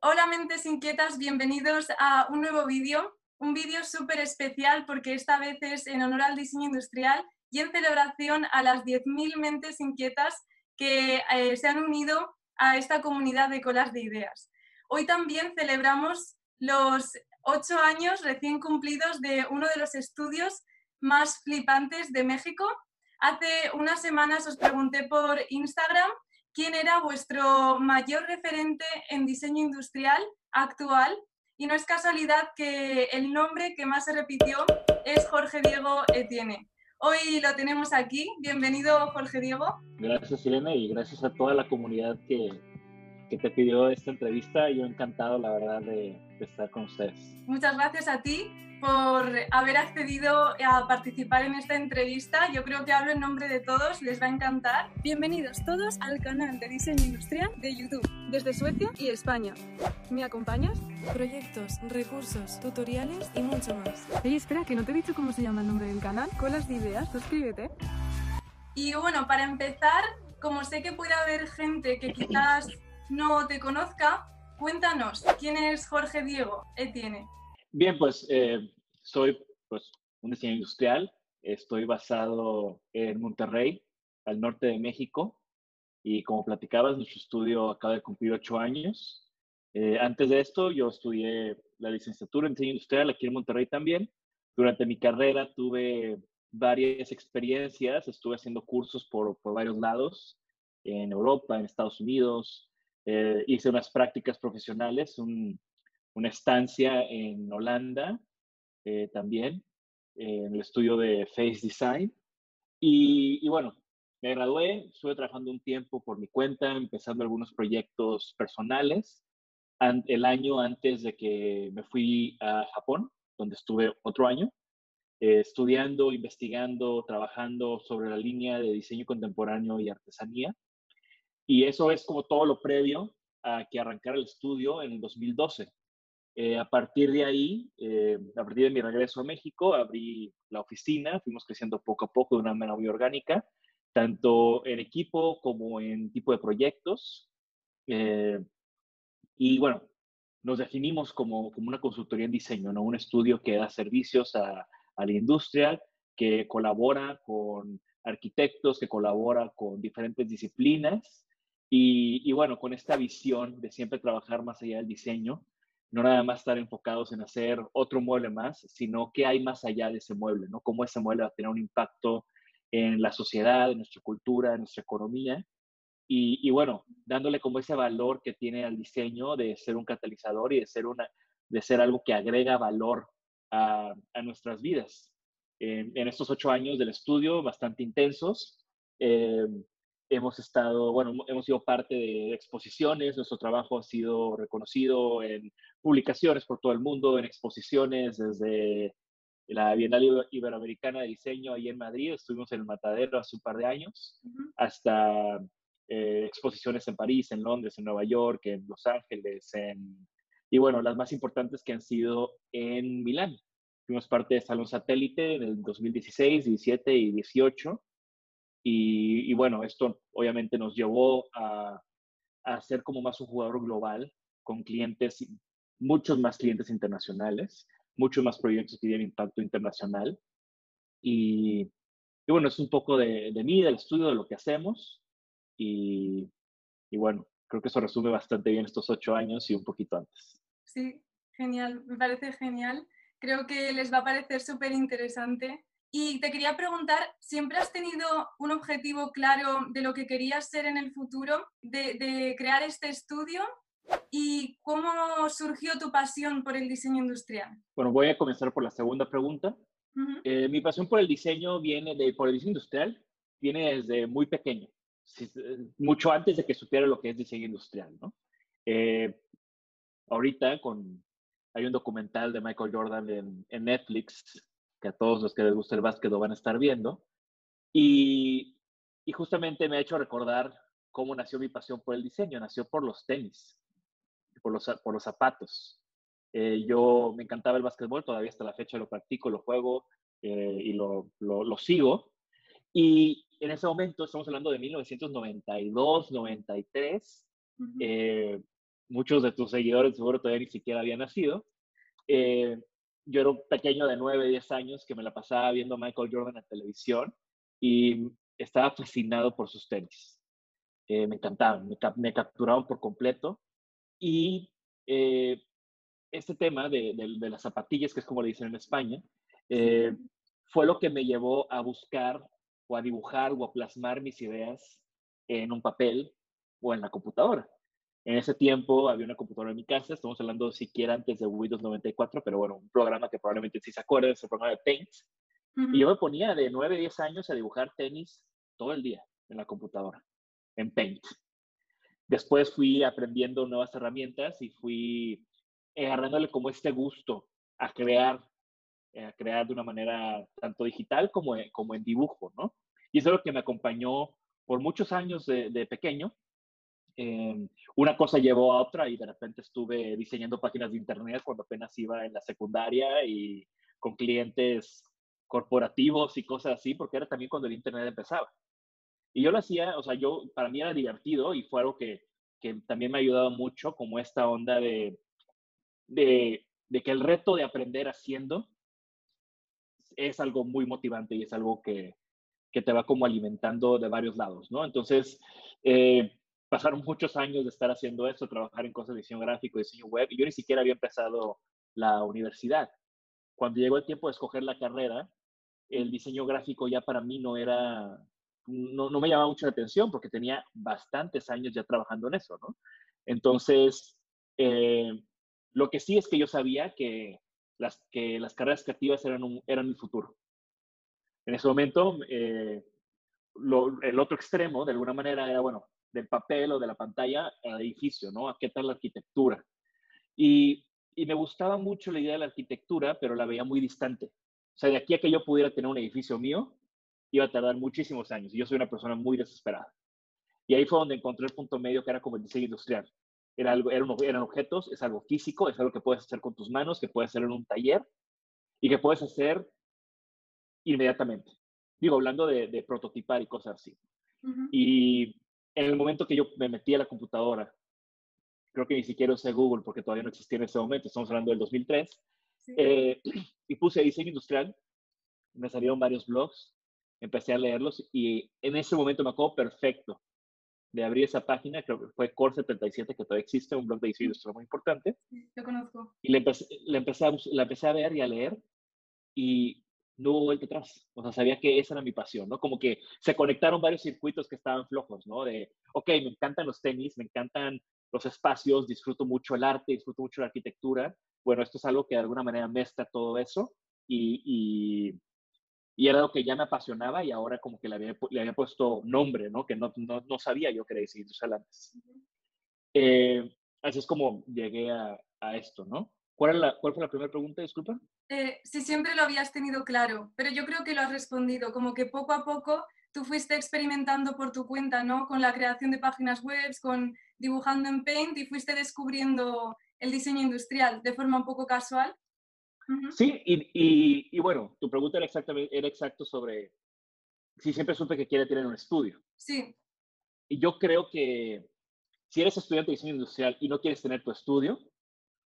Hola mentes inquietas, bienvenidos a un nuevo vídeo, un vídeo súper especial porque esta vez es en honor al diseño industrial y en celebración a las 10.000 mentes inquietas que eh, se han unido a esta comunidad de colas de ideas. Hoy también celebramos los ocho años recién cumplidos de uno de los estudios más flipantes de México. Hace unas semanas os pregunté por Instagram quién era vuestro mayor referente en diseño industrial actual y no es casualidad que el nombre que más se repitió es Jorge Diego Etienne. Hoy lo tenemos aquí. Bienvenido, Jorge Diego. Gracias, Irene, y gracias a toda la comunidad que, que te pidió esta entrevista. Yo encantado, la verdad, de, de estar con ustedes. Muchas gracias a ti por haber accedido a participar en esta entrevista. Yo creo que hablo en nombre de todos, les va a encantar. Bienvenidos todos al canal de diseño industrial de YouTube, desde Suecia y España. ¿Me acompañas? Proyectos, recursos, tutoriales y mucho más. Ey, espera, que no te he dicho cómo se llama el nombre del canal. Colas de ideas, suscríbete. Y bueno, para empezar, como sé que puede haber gente que quizás no te conozca, cuéntanos, ¿quién es Jorge Diego Etienne? Bien, pues eh, soy pues, un diseñador industrial. Estoy basado en Monterrey, al norte de México. Y como platicabas, nuestro estudio acaba de cumplir ocho años. Eh, antes de esto, yo estudié la licenciatura en diseño industrial aquí en Monterrey también. Durante mi carrera tuve varias experiencias. Estuve haciendo cursos por, por varios lados, en Europa, en Estados Unidos. Eh, hice unas prácticas profesionales, una estancia en Holanda eh, también, en el estudio de Face Design. Y, bueno, me gradué, estuve trabajando un tiempo por mi cuenta, empezando algunos proyectos personales. el año antes de que me fui a Japón, donde estuve otro año, eh, estudiando, investigando, trabajando sobre la línea de diseño contemporáneo y artesanía. Y eso es como todo lo previo a que arrancara el estudio en el 2012. Eh, a partir de ahí, eh, a partir de mi regreso a México, abrí la oficina, fuimos creciendo poco a poco de una manera muy orgánica, tanto en equipo como en tipo de proyectos. Eh, y bueno, nos definimos como, como, una consultoría en diseño, ¿no? un estudio que da servicios a, a la industria, que colabora con arquitectos, que colabora con diferentes disciplinas. Y, y bueno, con esta visión de siempre trabajar más allá del diseño, no nada más estar enfocados en hacer otro mueble más, sino qué hay más allá de ese mueble, ¿no? Cómo ese mueble va a tener un impacto en la sociedad, en nuestra cultura, en nuestra economía. Y, bueno, dándole como ese valor que tiene al diseño de ser un catalizador y de ser, una, de ser algo que agrega valor a, nuestras vidas. En, estos ocho años del estudio, bastante intensos, eh, hemos estado, bueno, hemos sido parte de exposiciones, nuestro trabajo ha sido reconocido en publicaciones por todo el mundo, en exposiciones desde la Bienal Iberoamericana de Diseño ahí en Madrid, estuvimos en el Matadero hace un par de años, uh -huh. hasta eh, exposiciones en París, en Londres, en Nueva York, en Los Ángeles, en, y bueno, las más importantes que han sido en Milán. Fuimos parte de Salón Satélite en el 2016, 17 y 18 y, bueno, esto obviamente nos llevó a, a, ser como más un jugador global, con clientes, muchos más clientes internacionales, muchos más proyectos que tienen impacto internacional. Y, y bueno, es un poco de, de, mí, del estudio, de lo que hacemos. Y, y bueno, creo que eso resume bastante bien estos ocho años y un poquito antes. Sí, genial, me parece genial. Creo que les va a parecer súper interesante y te quería preguntar, ¿siempre has tenido un objetivo claro de lo que querías ser en el futuro, de, de, crear este estudio? ¿Y cómo surgió tu pasión por el diseño industrial? Bueno, voy a comenzar por la segunda pregunta. Uh -huh. eh, mi pasión por el diseño viene de, por el diseño industrial, viene desde muy pequeño, mucho antes de que supiera lo que es diseño industrial, ¿no? Eh, ahorita con, hay un documental de Michael Jordan en, en Netflix que a todos los que les gusta el básquet lo van a estar viendo. Y, y, justamente me ha hecho recordar cómo nació mi pasión por el diseño. Nació por los tenis, por los, por los zapatos. Eh, yo me encantaba el básquetbol, todavía hasta la fecha lo practico, lo juego eh, y lo, lo, lo, sigo. Y en ese momento, estamos hablando de 1992, 93, uh -huh. eh, muchos de tus seguidores seguro todavía ni siquiera habían nacido. Eh, yo era un pequeño de 9, 10 años que me la pasaba viendo a Michael Jordan en televisión y estaba fascinado por sus tenis. Eh, me encantaban, me, capturaban por completo. Y eh, este tema de, las zapatillas, que es como le dicen en España, eh, fue lo que me llevó a buscar o a dibujar o a plasmar mis ideas en un papel o en la computadora. En ese tiempo había una computadora en mi casa, estamos hablando siquiera antes de Windows 94, pero bueno, un programa que probablemente sí se acuerda, es el programa de Paint. Y yo me ponía de 9, 10 años a dibujar tenis todo el día en la computadora, en Paint. Después fui aprendiendo nuevas herramientas y fui agarrándole como este gusto a crear, eh, a crear de una manera tanto digital como, como en dibujo, ¿no? Y eso es lo que me acompañó por muchos años de, de pequeño. Eh, una cosa llevó a otra y de repente estuve diseñando páginas de internet cuando apenas iba en la secundaria y con clientes corporativos y cosas así, porque era también cuando el internet empezaba. Y yo lo hacía, o sea, yo, para mí era divertido y fue algo que, que también me ha ayudado mucho, como esta onda de, de, de, que el reto de aprender haciendo es algo muy motivante y es algo que, que te va como alimentando de varios lados, ¿no? Entonces, eh, pasaron muchos años de estar haciendo eso, trabajar en cosas de diseño gráfico, diseño web, y yo ni siquiera había empezado la universidad. Cuando llegó el tiempo de escoger la carrera, el diseño gráfico ya para mí no era, no, no me llamaba mucho la atención porque tenía bastantes años ya trabajando en eso, ¿no? Entonces, eh, lo que sí es que yo sabía que las, que las carreras creativas eran, un, eran mi futuro. En ese momento, eh, el otro extremo, de alguna manera, era, bueno, del papel o de la pantalla al edificio, ¿no? ¿A qué tal la arquitectura? Y, y me gustaba mucho la idea de la arquitectura, pero la veía muy distante. O sea, de aquí a que yo pudiera tener un edificio mío, iba a tardar muchísimos años. Y yo soy una persona muy desesperada. Y ahí fue donde encontré el punto medio que era como el diseño industrial. Era algo, eran, eran objetos, es algo físico, es algo que puedes hacer con tus manos, que puedes hacer en un taller y que puedes hacer inmediatamente. Digo, hablando de, de prototipar y cosas así. Y en el momento que yo me metí a la computadora, creo que ni siquiera usé Google porque todavía no existía en ese momento, estamos hablando del 2003, eh, y puse diseño industrial, me salieron varios blogs, empecé a leerlos y en ese momento me acuerdo perfecto de abrir esa página, creo que fue Core 77, que todavía existe, un blog de diseño industrial muy importante. Lo conozco. Y le empecé, le empecé, a, la empecé a ver y a leer y no hubo vuelta atrás. O sea, sabía que esa era mi pasión, ¿no? Como que se conectaron varios circuitos que estaban flojos, ¿no? De, ok, me encantan los tenis, me encantan los espacios, disfruto mucho el arte, disfruto mucho la arquitectura. Bueno, esto es algo que de alguna manera mezcla todo eso y, y, y era algo que ya me apasionaba y ahora como que le había, le había puesto nombre, ¿no? Que no, no, no sabía yo que era diseño antes. Eh, así es como llegué a, a esto, ¿no? ¿Cuál, la, ¿Cuál, fue la primera pregunta, disculpa? Eh, si siempre lo habías tenido claro, pero yo creo que lo has respondido, como que poco a poco tú fuiste experimentando por tu cuenta, ¿no? Con la creación de páginas web, con dibujando en Paint y fuiste descubriendo el diseño industrial de forma un poco casual. Sí, y, y, y, bueno, tu pregunta era, exactamente, era exacto sobre si siempre supe que quiere tener un estudio. Sí. Y yo creo que si eres estudiante de diseño industrial y no quieres tener tu estudio,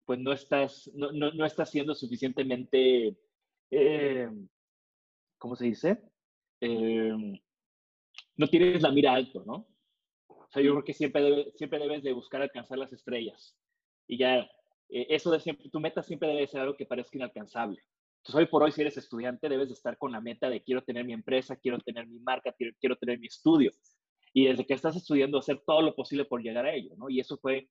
pues no estás, no, no, no estás siendo suficientemente, eh, ¿cómo se dice? Eh, no tienes la mira alto, ¿no? O sea, yo creo que siempre, siempre debes de buscar alcanzar las estrellas. Y ya, eh, eso de siempre, tu meta siempre debe ser algo que parezca inalcanzable. Entonces, hoy por hoy, si eres estudiante, debes de estar con la meta de quiero tener mi empresa, quiero tener mi marca, quiero, quiero tener mi estudio. Y desde que estás estudiando, hacer todo lo posible por llegar a ello, ¿no? Y eso fue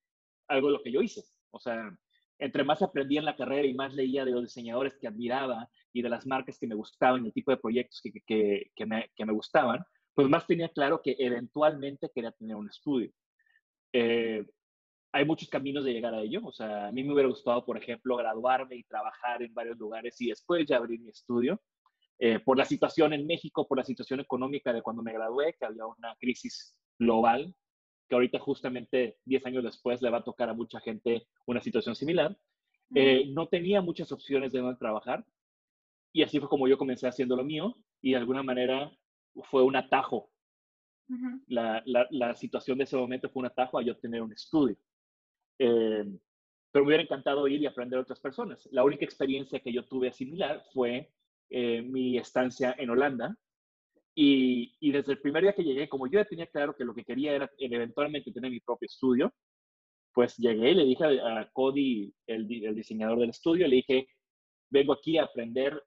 algo lo que yo hice. O sea, entre más aprendía en la carrera y más leía de los diseñadores que admiraba y de las marcas que me gustaban y el tipo de proyectos que, me, gustaban, pues más tenía claro que eventualmente quería tener un estudio. Eh, hay muchos caminos de llegar a ello. O sea, a mí me hubiera gustado, por ejemplo, graduarme y trabajar en varios lugares y después ya abrir mi estudio. Eh, por la situación en México, por la situación económica de cuando me gradué, que había una crisis global que ahorita justamente 10 años después le va a tocar a mucha gente una situación similar. Eh, no tenía muchas opciones de dónde trabajar y así fue como yo comencé haciendo lo mío y de alguna manera fue un atajo. la, la, la, situación de ese momento fue un atajo a yo tener un estudio. Eh, pero me hubiera encantado ir y aprender a otras personas. La única experiencia que yo tuve similar fue eh, mi estancia en Holanda. Y, desde el primer día que llegué, como yo ya tenía claro que lo que quería era eventualmente tener mi propio estudio, pues llegué le dije a, Cody, el, diseñador del estudio, le dije, vengo aquí a aprender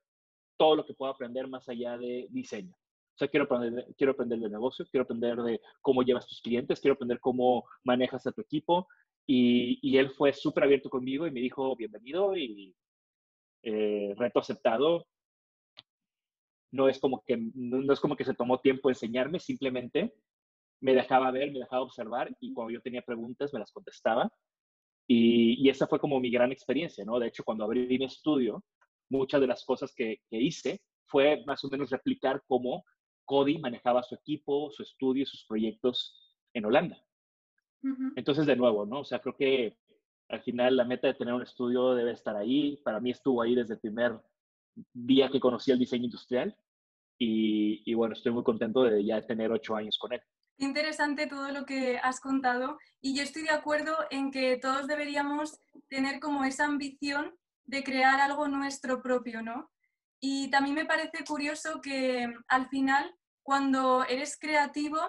todo lo que puedo aprender más allá de diseño. O sea, quiero aprender, quiero aprender de negocio, quiero aprender de cómo llevas tus clientes, quiero aprender cómo manejas a tu equipo. Y, y él fue súper abierto conmigo y me dijo, bienvenido y eh, reto aceptado. No es, como que, no es como que se tomó tiempo enseñarme, simplemente me dejaba ver, me dejaba observar y cuando yo tenía preguntas me las contestaba. Y, esa fue como mi gran experiencia, ¿no? De hecho, cuando abrí mi estudio, muchas de las cosas que, hice fue más o menos replicar cómo Cody manejaba su equipo, su estudio, sus proyectos en Holanda. Entonces, de nuevo, ¿no? O sea, creo que al final la meta de tener un estudio debe estar ahí. Para mí estuvo ahí desde el primer día que conocí el diseño industrial. Y, y bueno, estoy muy contento de ya tener ocho años con él interesante todo lo que has contado y yo estoy de acuerdo en que todos deberíamos tener como esa ambición de crear algo nuestro propio, ¿no? Y también me parece curioso que mm, al final, cuando eres creativo,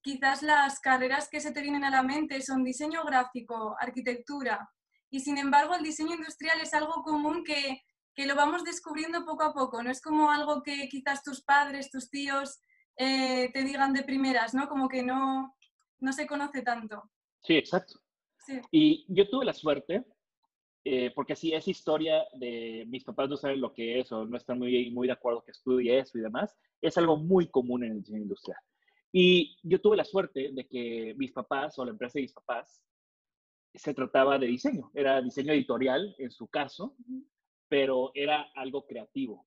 quizás las carreras que se te vienen a la mente son diseño gráfico, arquitectura, y sin embargo el diseño industrial es algo común que, que lo vamos descubriendo poco a poco, no es como algo que quizás tus padres, tus tíos eh, te digan de primeras, ¿no? Como que no, no se conoce tanto. Sí, exacto. Y yo tuve la suerte, eh, porque si es historia de mis papás no saben lo que es o no están muy, muy de acuerdo que estudie eso y demás, es algo muy común en el diseño industrial. Y yo tuve la suerte de que mis papás o la empresa de mis papás se trataba de diseño, era diseño editorial en su caso, pero era algo creativo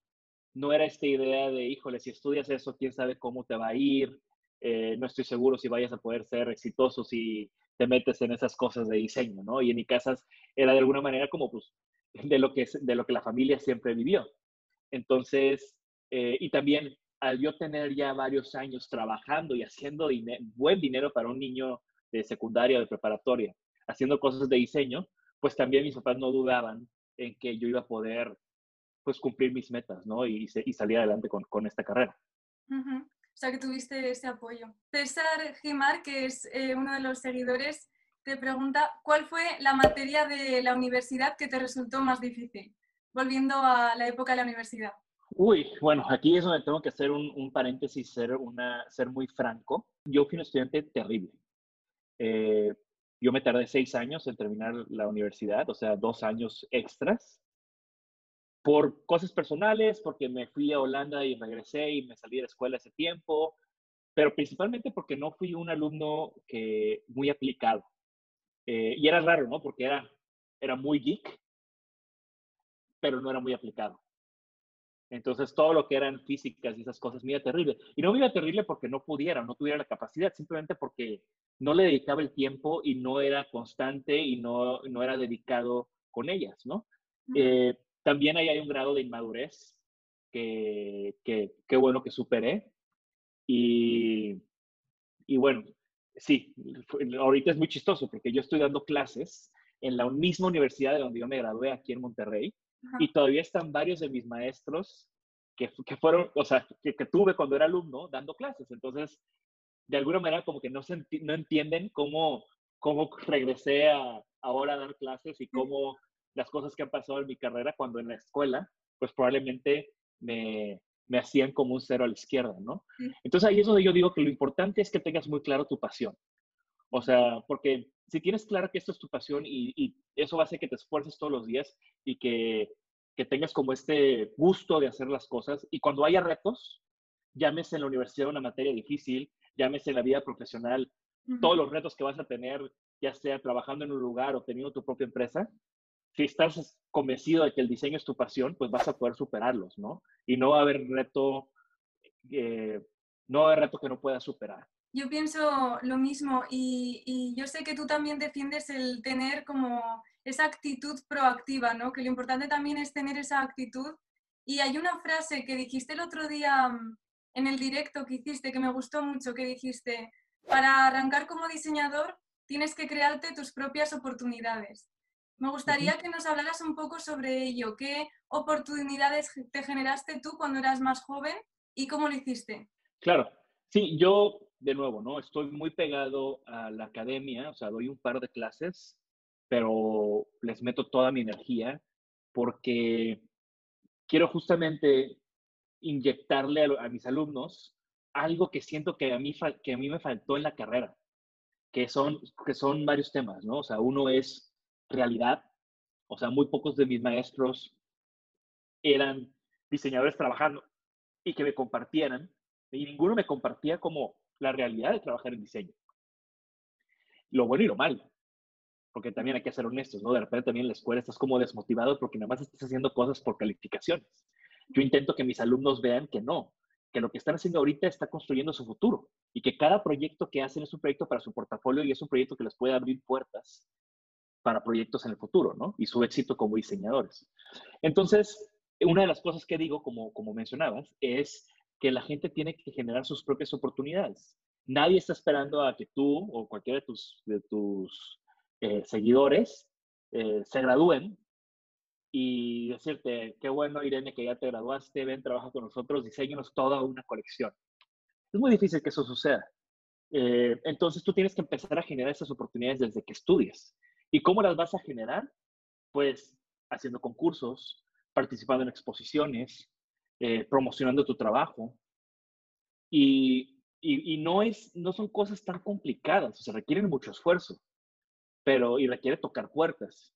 no era esta idea de, híjole, si estudias eso, quién sabe cómo te va a ir, eh, no estoy seguro si vayas a poder ser exitoso si te metes en esas cosas de diseño, ¿no? Y en mi casa era de alguna manera como, pues, de lo que, de lo que la familia siempre vivió. Entonces, eh, y también al yo tener ya varios años trabajando y haciendo buen dinero para un niño de secundaria o de preparatoria, haciendo cosas de diseño, pues también mis papás no dudaban en que yo iba a poder pues cumplir mis metas, ¿no? Y, y salir adelante con, con esta carrera. O sea, que tuviste ese apoyo. César Gimar, que es eh, uno de los seguidores, te pregunta, ¿cuál fue la materia de la universidad que te resultó más difícil? Volviendo a la época de la universidad. Uy, bueno, aquí es donde tengo que hacer un, un paréntesis, ser, una, ser muy franco. Yo fui un estudiante terrible. Eh, yo me tardé seis años en terminar la universidad, o sea, dos años extras por cosas personales, porque me fui a Holanda y regresé y me salí de la escuela ese tiempo, pero principalmente porque no fui un alumno que, muy aplicado. Eh, y era raro, ¿no? Porque era, era muy geek, pero no era muy aplicado. Entonces, todo lo que eran físicas y esas cosas me iba terrible. Y no me iba terrible porque no pudiera, no tuviera la capacidad, simplemente porque no le dedicaba el tiempo y no era constante y no, no era dedicado con ellas, ¿no? Eh, también ahí hay un grado de inmadurez que, que, bueno que superé. Y, y bueno, sí, ahorita es muy chistoso porque yo estoy dando clases en la misma universidad de donde yo me gradué aquí en Monterrey y todavía están varios de mis maestros que, que fueron, o sea, que, que, tuve cuando era alumno dando clases. Entonces, de alguna manera como que no, se no entienden cómo, cómo regresé a, ahora a dar clases y cómo las cosas que han pasado en mi carrera cuando en la escuela, pues probablemente me, me hacían como un cero a la izquierda, ¿no? Entonces ahí es donde yo digo que lo importante es que tengas muy claro tu pasión. O sea, porque si tienes claro que esto es tu pasión y, y eso va a hacer que te esfuerces todos los días y que, que, tengas como este gusto de hacer las cosas y cuando haya retos, llámese en la universidad una materia difícil, llámese en la vida profesional, todos los retos que vas a tener, ya sea trabajando en un lugar o teniendo tu propia empresa, si estás convencido de que el diseño es tu pasión, pues vas a poder superarlos, ¿no? Y no va a haber reto, eh, no va a haber reto que no puedas superar. Yo pienso lo mismo y, y, yo sé que tú también defiendes el tener como esa actitud proactiva, ¿no? Que lo importante también es tener esa actitud. Y hay una frase que dijiste el otro día mm, en el directo que hiciste que me gustó mucho, que dijiste, para arrancar como diseñador tienes que crearte tus propias oportunidades. Me gustaría que nos hablaras un poco sobre ello. ¿Qué oportunidades te generaste tú cuando eras más joven y cómo lo hiciste? Claro, sí, yo de nuevo, ¿no? Estoy muy pegado a la academia, o sea, doy un par de clases, pero les meto toda mi energía porque quiero justamente inyectarle a, mis alumnos algo que siento que a, mí, que a mí me faltó en la carrera, que son, que son varios temas, ¿no? O sea, uno es realidad, o sea, muy pocos de mis maestros eran diseñadores trabajando y que me compartieran, y ninguno me compartía como la realidad de trabajar en diseño. Lo bueno y lo malo, porque también hay que ser honestos, ¿no? De repente también en la escuela estás como desmotivado porque nada más estás haciendo cosas por calificaciones. Yo intento que mis alumnos vean que no, que lo que están haciendo ahorita está construyendo su futuro y que cada proyecto que hacen es un proyecto para su portafolio y es un proyecto que les puede abrir puertas para proyectos en el futuro, ¿no? Y su éxito como diseñadores. Entonces, una de las cosas que digo, como, como mencionabas, es que la gente tiene que generar sus propias oportunidades. Nadie está esperando a que tú o cualquiera de tus, eh, seguidores eh, se gradúen y decirte, qué bueno, Irene, que ya te graduaste, ven, trabaja con nosotros, diseñanos toda una colección. Es muy difícil que eso suceda. Eh, entonces tú tienes que empezar a generar esas oportunidades desde que estudies. ¿Y cómo las vas a generar? Pues haciendo concursos, participando en exposiciones, eh, promocionando tu trabajo. Y, y, no, es, no son cosas tan complicadas, o sea, requieren mucho esfuerzo, pero y requiere tocar puertas.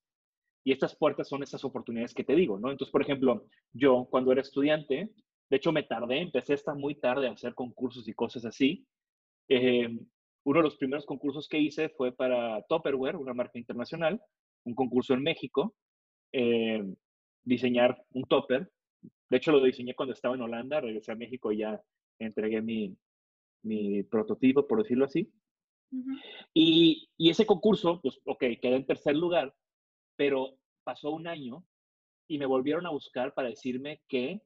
Y estas puertas son esas oportunidades que te digo, ¿no? Entonces, por ejemplo, yo cuando era estudiante, de hecho me tardé, empecé hasta muy tarde a hacer concursos y cosas así. Eh, uno de los primeros concursos que hice fue para Topperware, una marca internacional, un concurso en México, eh, diseñar un topper. De hecho, lo diseñé cuando estaba en Holanda, regresé a México y ya entregué mi, mi prototipo, por decirlo así. y, y, ese concurso, pues, ok, quedé en tercer lugar, pero pasó un año y me volvieron a buscar para decirme que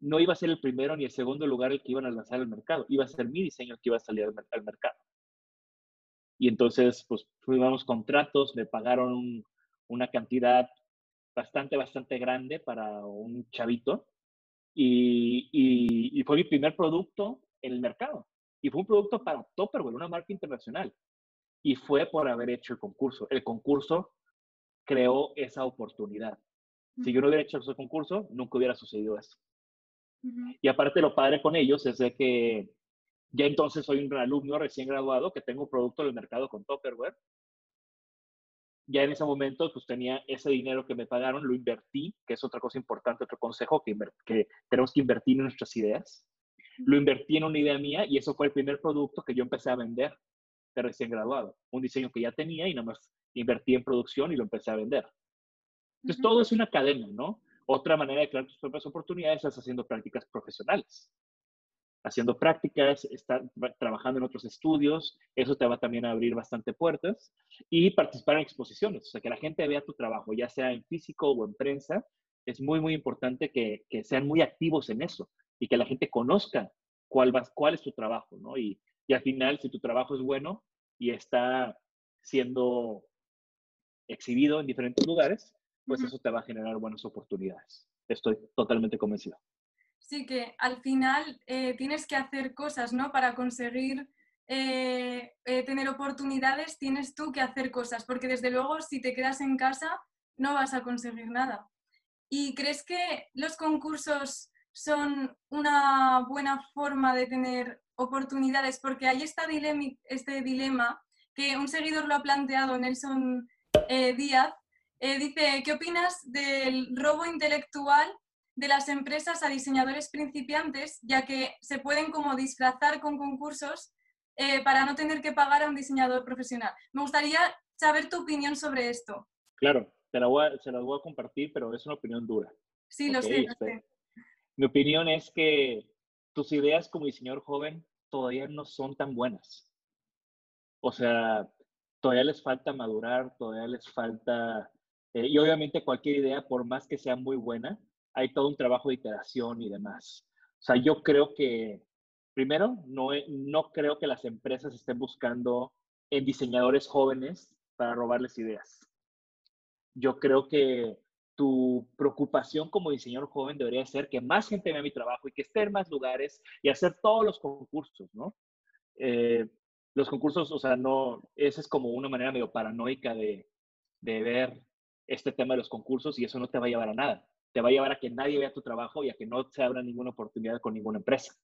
no iba a ser el primero ni el segundo lugar el que iban a lanzar al mercado, iba a ser mi diseño el que iba a salir al, mercado. Y entonces, pues, fuimos contratos, me pagaron una cantidad bastante, bastante grande para un chavito y, y, fue mi primer producto en el mercado. Y fue un producto para Topperware, una marca internacional. Y fue por haber hecho el concurso. El concurso creó esa oportunidad. Si yo no hubiera hecho ese concurso, nunca hubiera sucedido eso. Y aparte lo padre con ellos es de que ya entonces soy un alumno recién graduado que tengo producto en el mercado con Topperware. Ya en ese momento pues tenía ese dinero que me pagaron, lo invertí, que es otra cosa importante, otro consejo, que, que tenemos que invertir en nuestras ideas. Lo invertí en una idea mía y eso fue el primer producto que yo empecé a vender de recién graduado. Un diseño que ya tenía y nada más invertí en producción y lo empecé a vender. Entonces, todo es una cadena, ¿no? Otra manera de crear tus propias oportunidades es haciendo prácticas profesionales. Haciendo prácticas, estar trabajando en otros estudios, eso te va también a abrir bastante puertas. Y participar en exposiciones, o sea, que la gente vea tu trabajo, ya sea en físico o en prensa, es muy, muy importante que, que sean muy activos en eso y que la gente conozca cuál, va, cuál es tu trabajo, ¿no? Y, y al final, si tu trabajo es bueno y está siendo exhibido en diferentes lugares, pues eso te va a generar buenas oportunidades. Estoy totalmente convencido. Sí, que al final eh, tienes que hacer cosas, ¿no? Para conseguir eh, eh, tener oportunidades, tienes tú que hacer cosas, porque desde luego si te quedas en casa no vas a conseguir nada. ¿Y crees que los concursos son una buena forma de tener oportunidades? Porque hay esta este dilema que un seguidor lo ha planteado, Nelson Díaz, dice, ¿qué opinas del robo intelectual de las empresas a diseñadores principiantes, ya que se pueden como disfrazar con concursos eh, para no tener que pagar a un diseñador profesional? Me gustaría saber tu opinión sobre esto. Claro, te la voy a, se la voy a compartir, pero es una opinión dura. Sí, lo sé, lo este, sé. Mi opinión es que tus ideas como diseñador joven todavía no son tan buenas. O sea, todavía les falta madurar, todavía les falta, eh, y obviamente cualquier idea, por más que sea muy buena, hay todo un trabajo de iteración y demás. O sea, yo creo que, primero, no, no creo que las empresas estén buscando en diseñadores jóvenes para robarles ideas. Yo creo que tu preocupación como diseñador joven debería ser que más gente vea mi trabajo y que esté en más lugares y hacer todos los concursos, ¿no? Eh, los concursos, o sea, no, esa es como una manera medio paranoica de, de ver este tema de los concursos y eso no te va a llevar a nada. Te va a llevar a que nadie vea tu trabajo y a que no se abra ninguna oportunidad con ninguna empresa.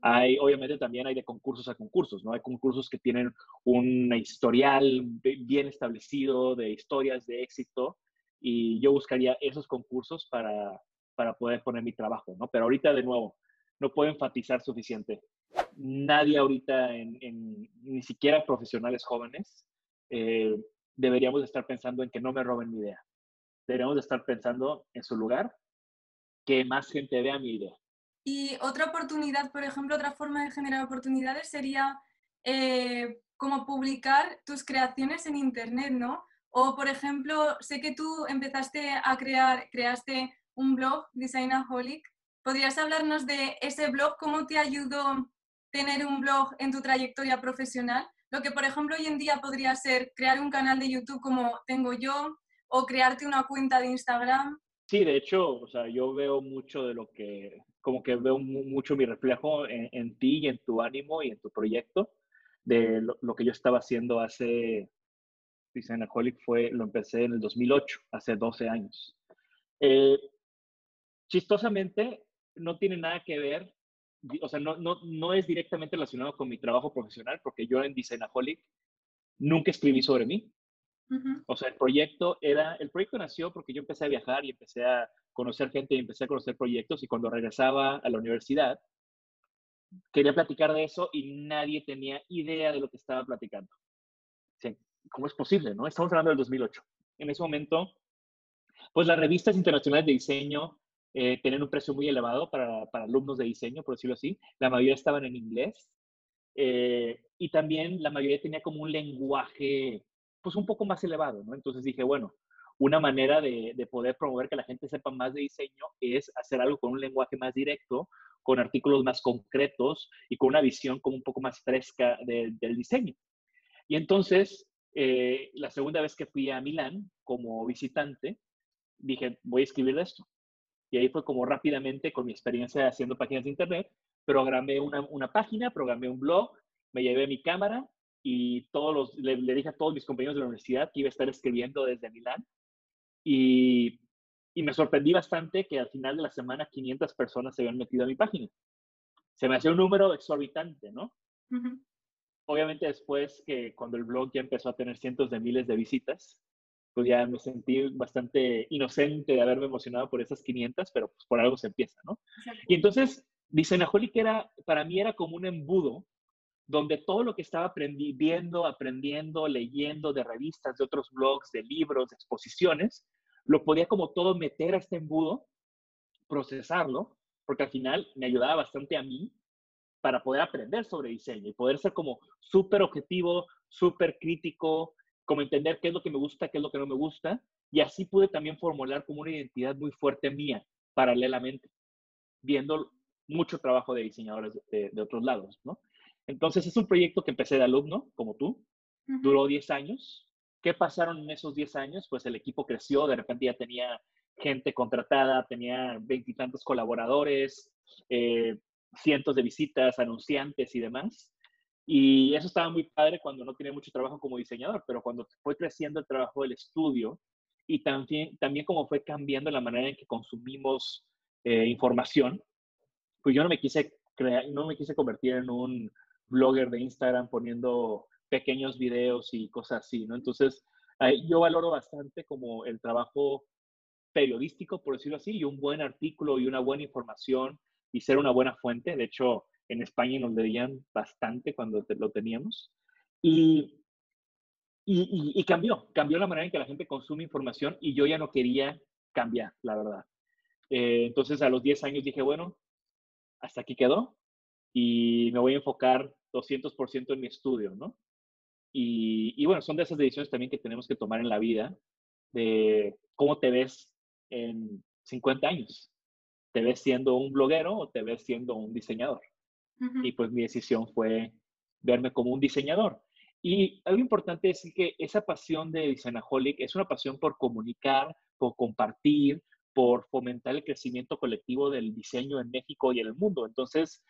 Hay, obviamente también hay de concursos a concursos, ¿no? Hay concursos que tienen un historial bien establecido de historias de éxito y yo buscaría esos concursos para, para poder poner mi trabajo, ¿no? Pero ahorita, de nuevo, no puedo enfatizar suficiente. Nadie ahorita, ni siquiera profesionales jóvenes, eh, deberíamos estar pensando en que no me roben mi idea. Deberíamos de estar pensando en su lugar, que más gente vea mi idea. Y otra oportunidad, por ejemplo, otra forma de generar oportunidades sería eh, como publicar tus creaciones en Internet, ¿no? O, por ejemplo, sé que tú empezaste a crear, creaste un blog, Designaholic. ¿Podrías hablarnos de ese blog? ¿Cómo te ayudó tener un blog en tu trayectoria profesional? Lo que, por ejemplo, hoy en día podría ser crear un canal de YouTube como tengo yo o crearte una cuenta de Instagram. Sí, de hecho, o sea, yo veo mucho de lo que, como que veo mucho mi reflejo en, ti y en tu ánimo y en tu proyecto, de lo, que yo estaba haciendo hace Designaholic fue, lo empecé en el 2008, hace 12 años. Eh, chistosamente, no tiene nada que ver, o sea, no, no, no es directamente relacionado con mi trabajo profesional, porque yo en Designaholic nunca escribí sobre mí. O sea, el proyecto era, el proyecto nació porque yo empecé a viajar y empecé a conocer gente y empecé a conocer proyectos y cuando regresaba a la universidad, quería platicar de eso y nadie tenía idea de lo que estaba platicando. Sí. ¿cómo es posible? ¿no? Estamos hablando del 2008. En ese momento, pues las revistas internacionales de diseño eh, tenían un precio muy elevado para, para, alumnos de diseño, por decirlo así. La mayoría estaban en inglés. Eh, y también la mayoría tenía como un lenguaje, pues un poco más elevado, ¿no? Entonces dije, bueno, una manera de, de, poder promover que la gente sepa más de diseño es hacer algo con un lenguaje más directo, con artículos más concretos y con una visión como un poco más fresca de, del diseño. Y entonces eh, la segunda vez que fui a Milán como visitante, dije, voy a escribir de esto. Y ahí fue como rápidamente, con mi experiencia haciendo páginas de internet, programé una, una página, programé un blog, me llevé mi cámara y todos los, le, dije a todos mis compañeros de la universidad que iba a estar escribiendo desde Milán. Y, y me sorprendí bastante que al final de la semana 500 personas se habían metido a mi página. Se me hacía un número exorbitante, ¿no? obviamente después que cuando el blog ya empezó a tener cientos de miles de visitas, pues ya me sentí bastante inocente de haberme emocionado por esas 500, pero pues por algo se empieza, ¿no? Y entonces, Designaholic era, para mí era como un embudo donde todo lo que estaba aprendiendo, aprendiendo, leyendo de revistas, de otros blogs, de libros, de exposiciones, lo podía como todo meter a este embudo, procesarlo, porque al final me ayudaba bastante a mí para poder aprender sobre diseño y poder ser como súper objetivo, súper crítico, como entender qué es lo que me gusta, qué es lo que no me gusta. Y así pude también formular como una identidad muy fuerte mía, paralelamente, viendo mucho trabajo de diseñadores de, otros lados, ¿no? Entonces es un proyecto que empecé de alumno, como tú, duró 10 años. ¿Qué pasaron en esos 10 años? Pues el equipo creció, de repente ya tenía gente contratada, tenía veintitantos colaboradores, eh, cientos de visitas, anunciantes y demás. Y eso estaba muy padre cuando no tenía mucho trabajo como diseñador, pero cuando fue creciendo el trabajo del estudio y también, también como fue cambiando la manera en que consumimos eh, información, pues yo no me quise crear, no me quise convertir en un blogger de Instagram poniendo pequeños videos y cosas así, ¿no? Entonces, yo valoro bastante como el trabajo periodístico, por decirlo así, y un buen artículo y una buena información y ser una buena fuente. De hecho, en España nos leían bastante cuando lo teníamos. Y, y, cambió, cambió la manera en que la gente consume información y yo ya no quería cambiar, la verdad. Eh, entonces a los 10 años dije, bueno, hasta aquí quedó y me voy a enfocar 200% en mi estudio, ¿no? Y, y, bueno, son de esas decisiones también que tenemos que tomar en la vida, de cómo te ves en 50 años. ¿te ves siendo un bloguero o te ves siendo un diseñador? Y pues mi decisión fue verme como un diseñador. Y algo importante es que esa pasión de Designaholic es una pasión por comunicar, por compartir, por fomentar el crecimiento colectivo del diseño en México y en el mundo. Entonces,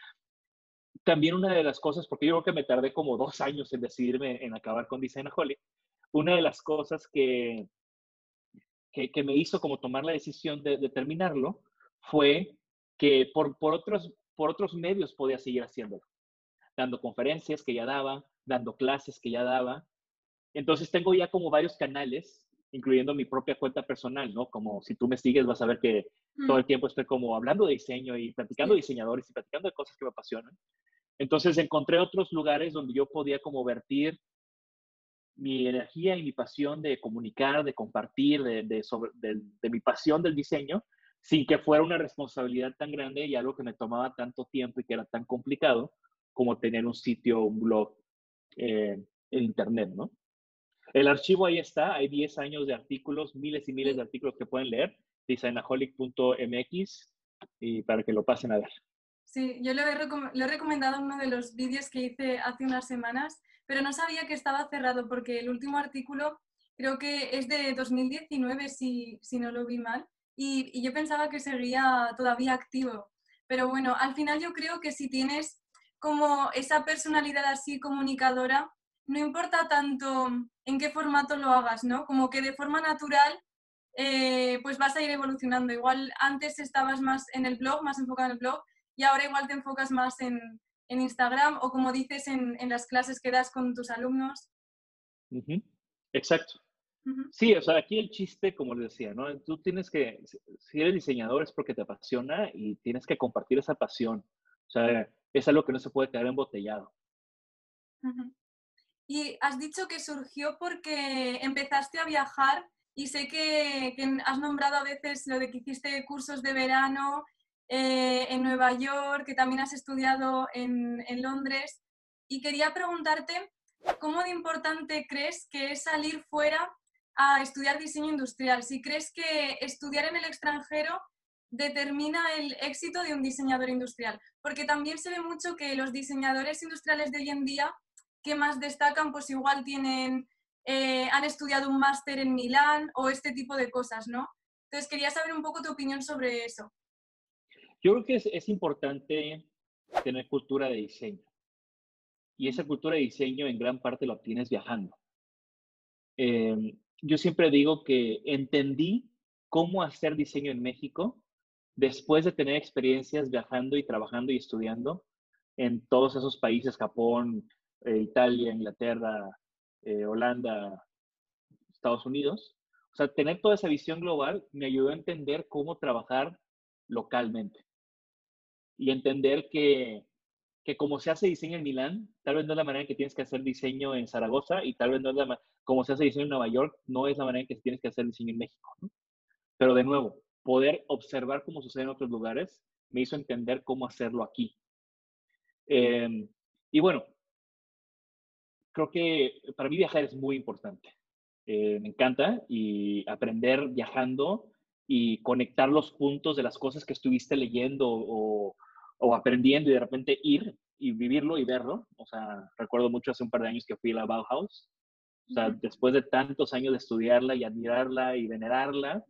también una de las cosas, porque yo creo que me tardé como dos años en decidirme en acabar con Designaholic, una de las cosas que, que, me hizo como tomar la decisión de, de terminarlo fue que por, por, otros, por otros medios podía seguir haciéndolo, dando conferencias que ya daba, dando clases que ya daba. Entonces tengo ya como varios canales, incluyendo mi propia cuenta personal, ¿no? Como si tú me sigues vas a ver que todo el mm. tiempo estoy como hablando de diseño y platicando de diseñadores y platicando de cosas que me apasionan. Entonces encontré otros lugares donde yo podía como vertir mi energía y mi pasión de comunicar, de compartir, de, de, sobre, de, de mi pasión del diseño, sin que fuera una responsabilidad tan grande y algo que me tomaba tanto tiempo y que era tan complicado como tener un sitio, un blog eh, en Internet, ¿no? El archivo ahí está, hay 10 años de artículos, miles y miles de artículos que pueden leer, designaholic.mx, y para que lo pasen a ver. Sí, yo lo he, lo he recomendado en uno de los vídeos que hice hace unas semanas, pero no sabía que estaba cerrado porque el último artículo creo que es de 2019, si, si no lo vi mal, y, y yo pensaba que seguía todavía activo. Pero bueno, al final yo creo que si tienes como esa personalidad así comunicadora, no importa tanto en qué formato lo hagas, ¿no? Como que de forma natural, eh, pues vas a ir evolucionando. Igual antes estabas más en el blog, más enfocado en el blog, y ahora igual te enfocas más en, en Instagram o como dices en, en, las clases que das con tus alumnos. Exacto. Sí, o sea, aquí el chiste, como les decía, ¿no? Tú tienes que, si eres diseñador es porque te apasiona y tienes que compartir esa pasión. O sea, es algo que no se puede quedar embotellado. Y has dicho que surgió porque empezaste a viajar y sé que, has nombrado a veces lo de que hiciste cursos de verano eh, en Nueva York, que también has estudiado en, Londres. Y quería preguntarte, ¿cómo de importante crees que es salir fuera a estudiar diseño industrial? Si crees que estudiar en el extranjero determina el éxito de un diseñador industrial, porque también se ve mucho que los diseñadores industriales de hoy en día que más destacan, pues igual tienen, eh, han estudiado un máster en Milán o este tipo de cosas, ¿no? Entonces quería saber un poco tu opinión sobre eso. Yo creo que es, importante tener cultura de diseño. Y esa cultura de diseño en gran parte la obtienes viajando. Eh, yo siempre digo que entendí cómo hacer diseño en México después de tener experiencias viajando y trabajando y estudiando en todos esos países, Japón, eh, Italia, Inglaterra, eh, Holanda, Estados Unidos. O sea, tener toda esa visión global me ayudó a entender cómo trabajar localmente y entender que, que como se hace diseño en Milán, tal vez no es la manera en que tienes que hacer diseño en Zaragoza y tal vez no es la como se hace diseño en Nueva York, no es la manera en que tienes que hacer diseño en México. Pero de nuevo, poder observar cómo sucede en otros lugares me hizo entender cómo hacerlo aquí. Eh, y bueno, creo que para mí viajar es muy importante. Eh, me encanta y aprender viajando y conectar los puntos de las cosas que estuviste leyendo o, o, aprendiendo y de repente ir y vivirlo y verlo. O sea, recuerdo mucho hace un par de años que fui a la Bauhaus. O sea, después de tantos años de estudiarla y admirarla y venerarla,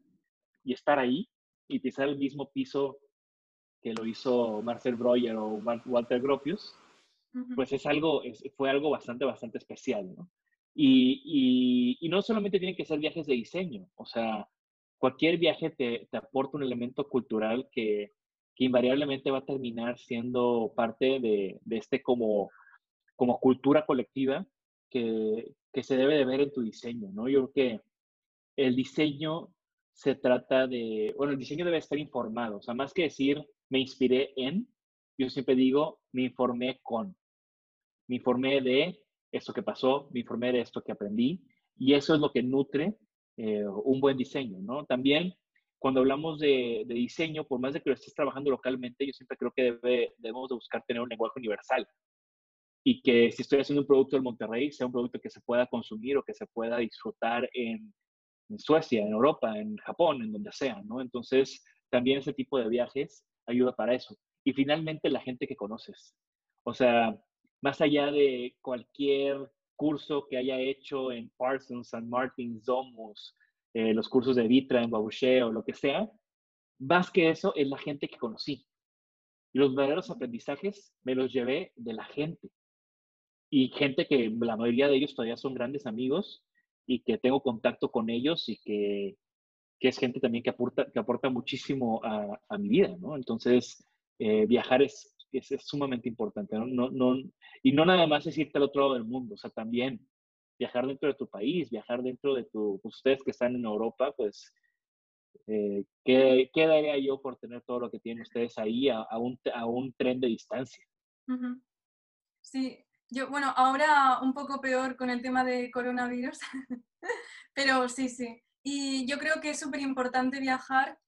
y estar ahí y pisar el mismo piso que lo hizo Marcel Breuer o Walter Gropius, pues es algo, fue algo bastante, bastante especial, ¿no? Y, y, no solamente tienen que ser viajes de diseño, o sea, cualquier viaje te, te aporta un elemento cultural que, que, invariablemente va a terminar siendo parte de, este como, como cultura colectiva que, que, se debe de ver en tu diseño, ¿no? Yo creo que el diseño se trata de, bueno, el diseño debe estar informado, o sea, más que decir me inspiré en, yo siempre digo me informé con, me informé de esto que pasó, me informé de esto que aprendí, y eso es lo que nutre eh, un buen diseño, ¿no? También cuando hablamos de, de, diseño, por más de que lo estés trabajando localmente, yo siempre creo que debe, debemos de buscar tener un lenguaje universal y que si estoy haciendo un producto en Monterrey, sea un producto que se pueda consumir o que se pueda disfrutar en en Suecia, en Europa, en Japón, en donde sea, ¿no? Entonces, también ese tipo de viajes ayuda para eso. Y finalmente, la gente que conoces. O sea, más allá de cualquier curso que haya hecho en Parsons, St. Martin, Domus, eh, los cursos de Vitra en Babuché o lo que sea, más que eso es la gente que conocí. Los verdaderos aprendizajes me los llevé de la gente. Y gente que la mayoría de ellos todavía son grandes amigos y que tengo contacto con ellos y que, que es gente también que aporta, que aporta muchísimo a, mi vida, ¿no? Entonces, eh, viajar es, es, sumamente importante. No, ¿no? Y no nada más es irte al otro lado del mundo, o sea, también viajar dentro de tu país, viajar dentro de tu, pues, ustedes que están en Europa, pues, eh, ¿qué, ¿qué, daría yo por tener todo lo que tienen ustedes ahí a, un, a un, tren de distancia? Sí, yo, bueno, ahora un poco peor con el tema de coronavirus, pero sí, sí. Y yo creo que es súper importante viajar,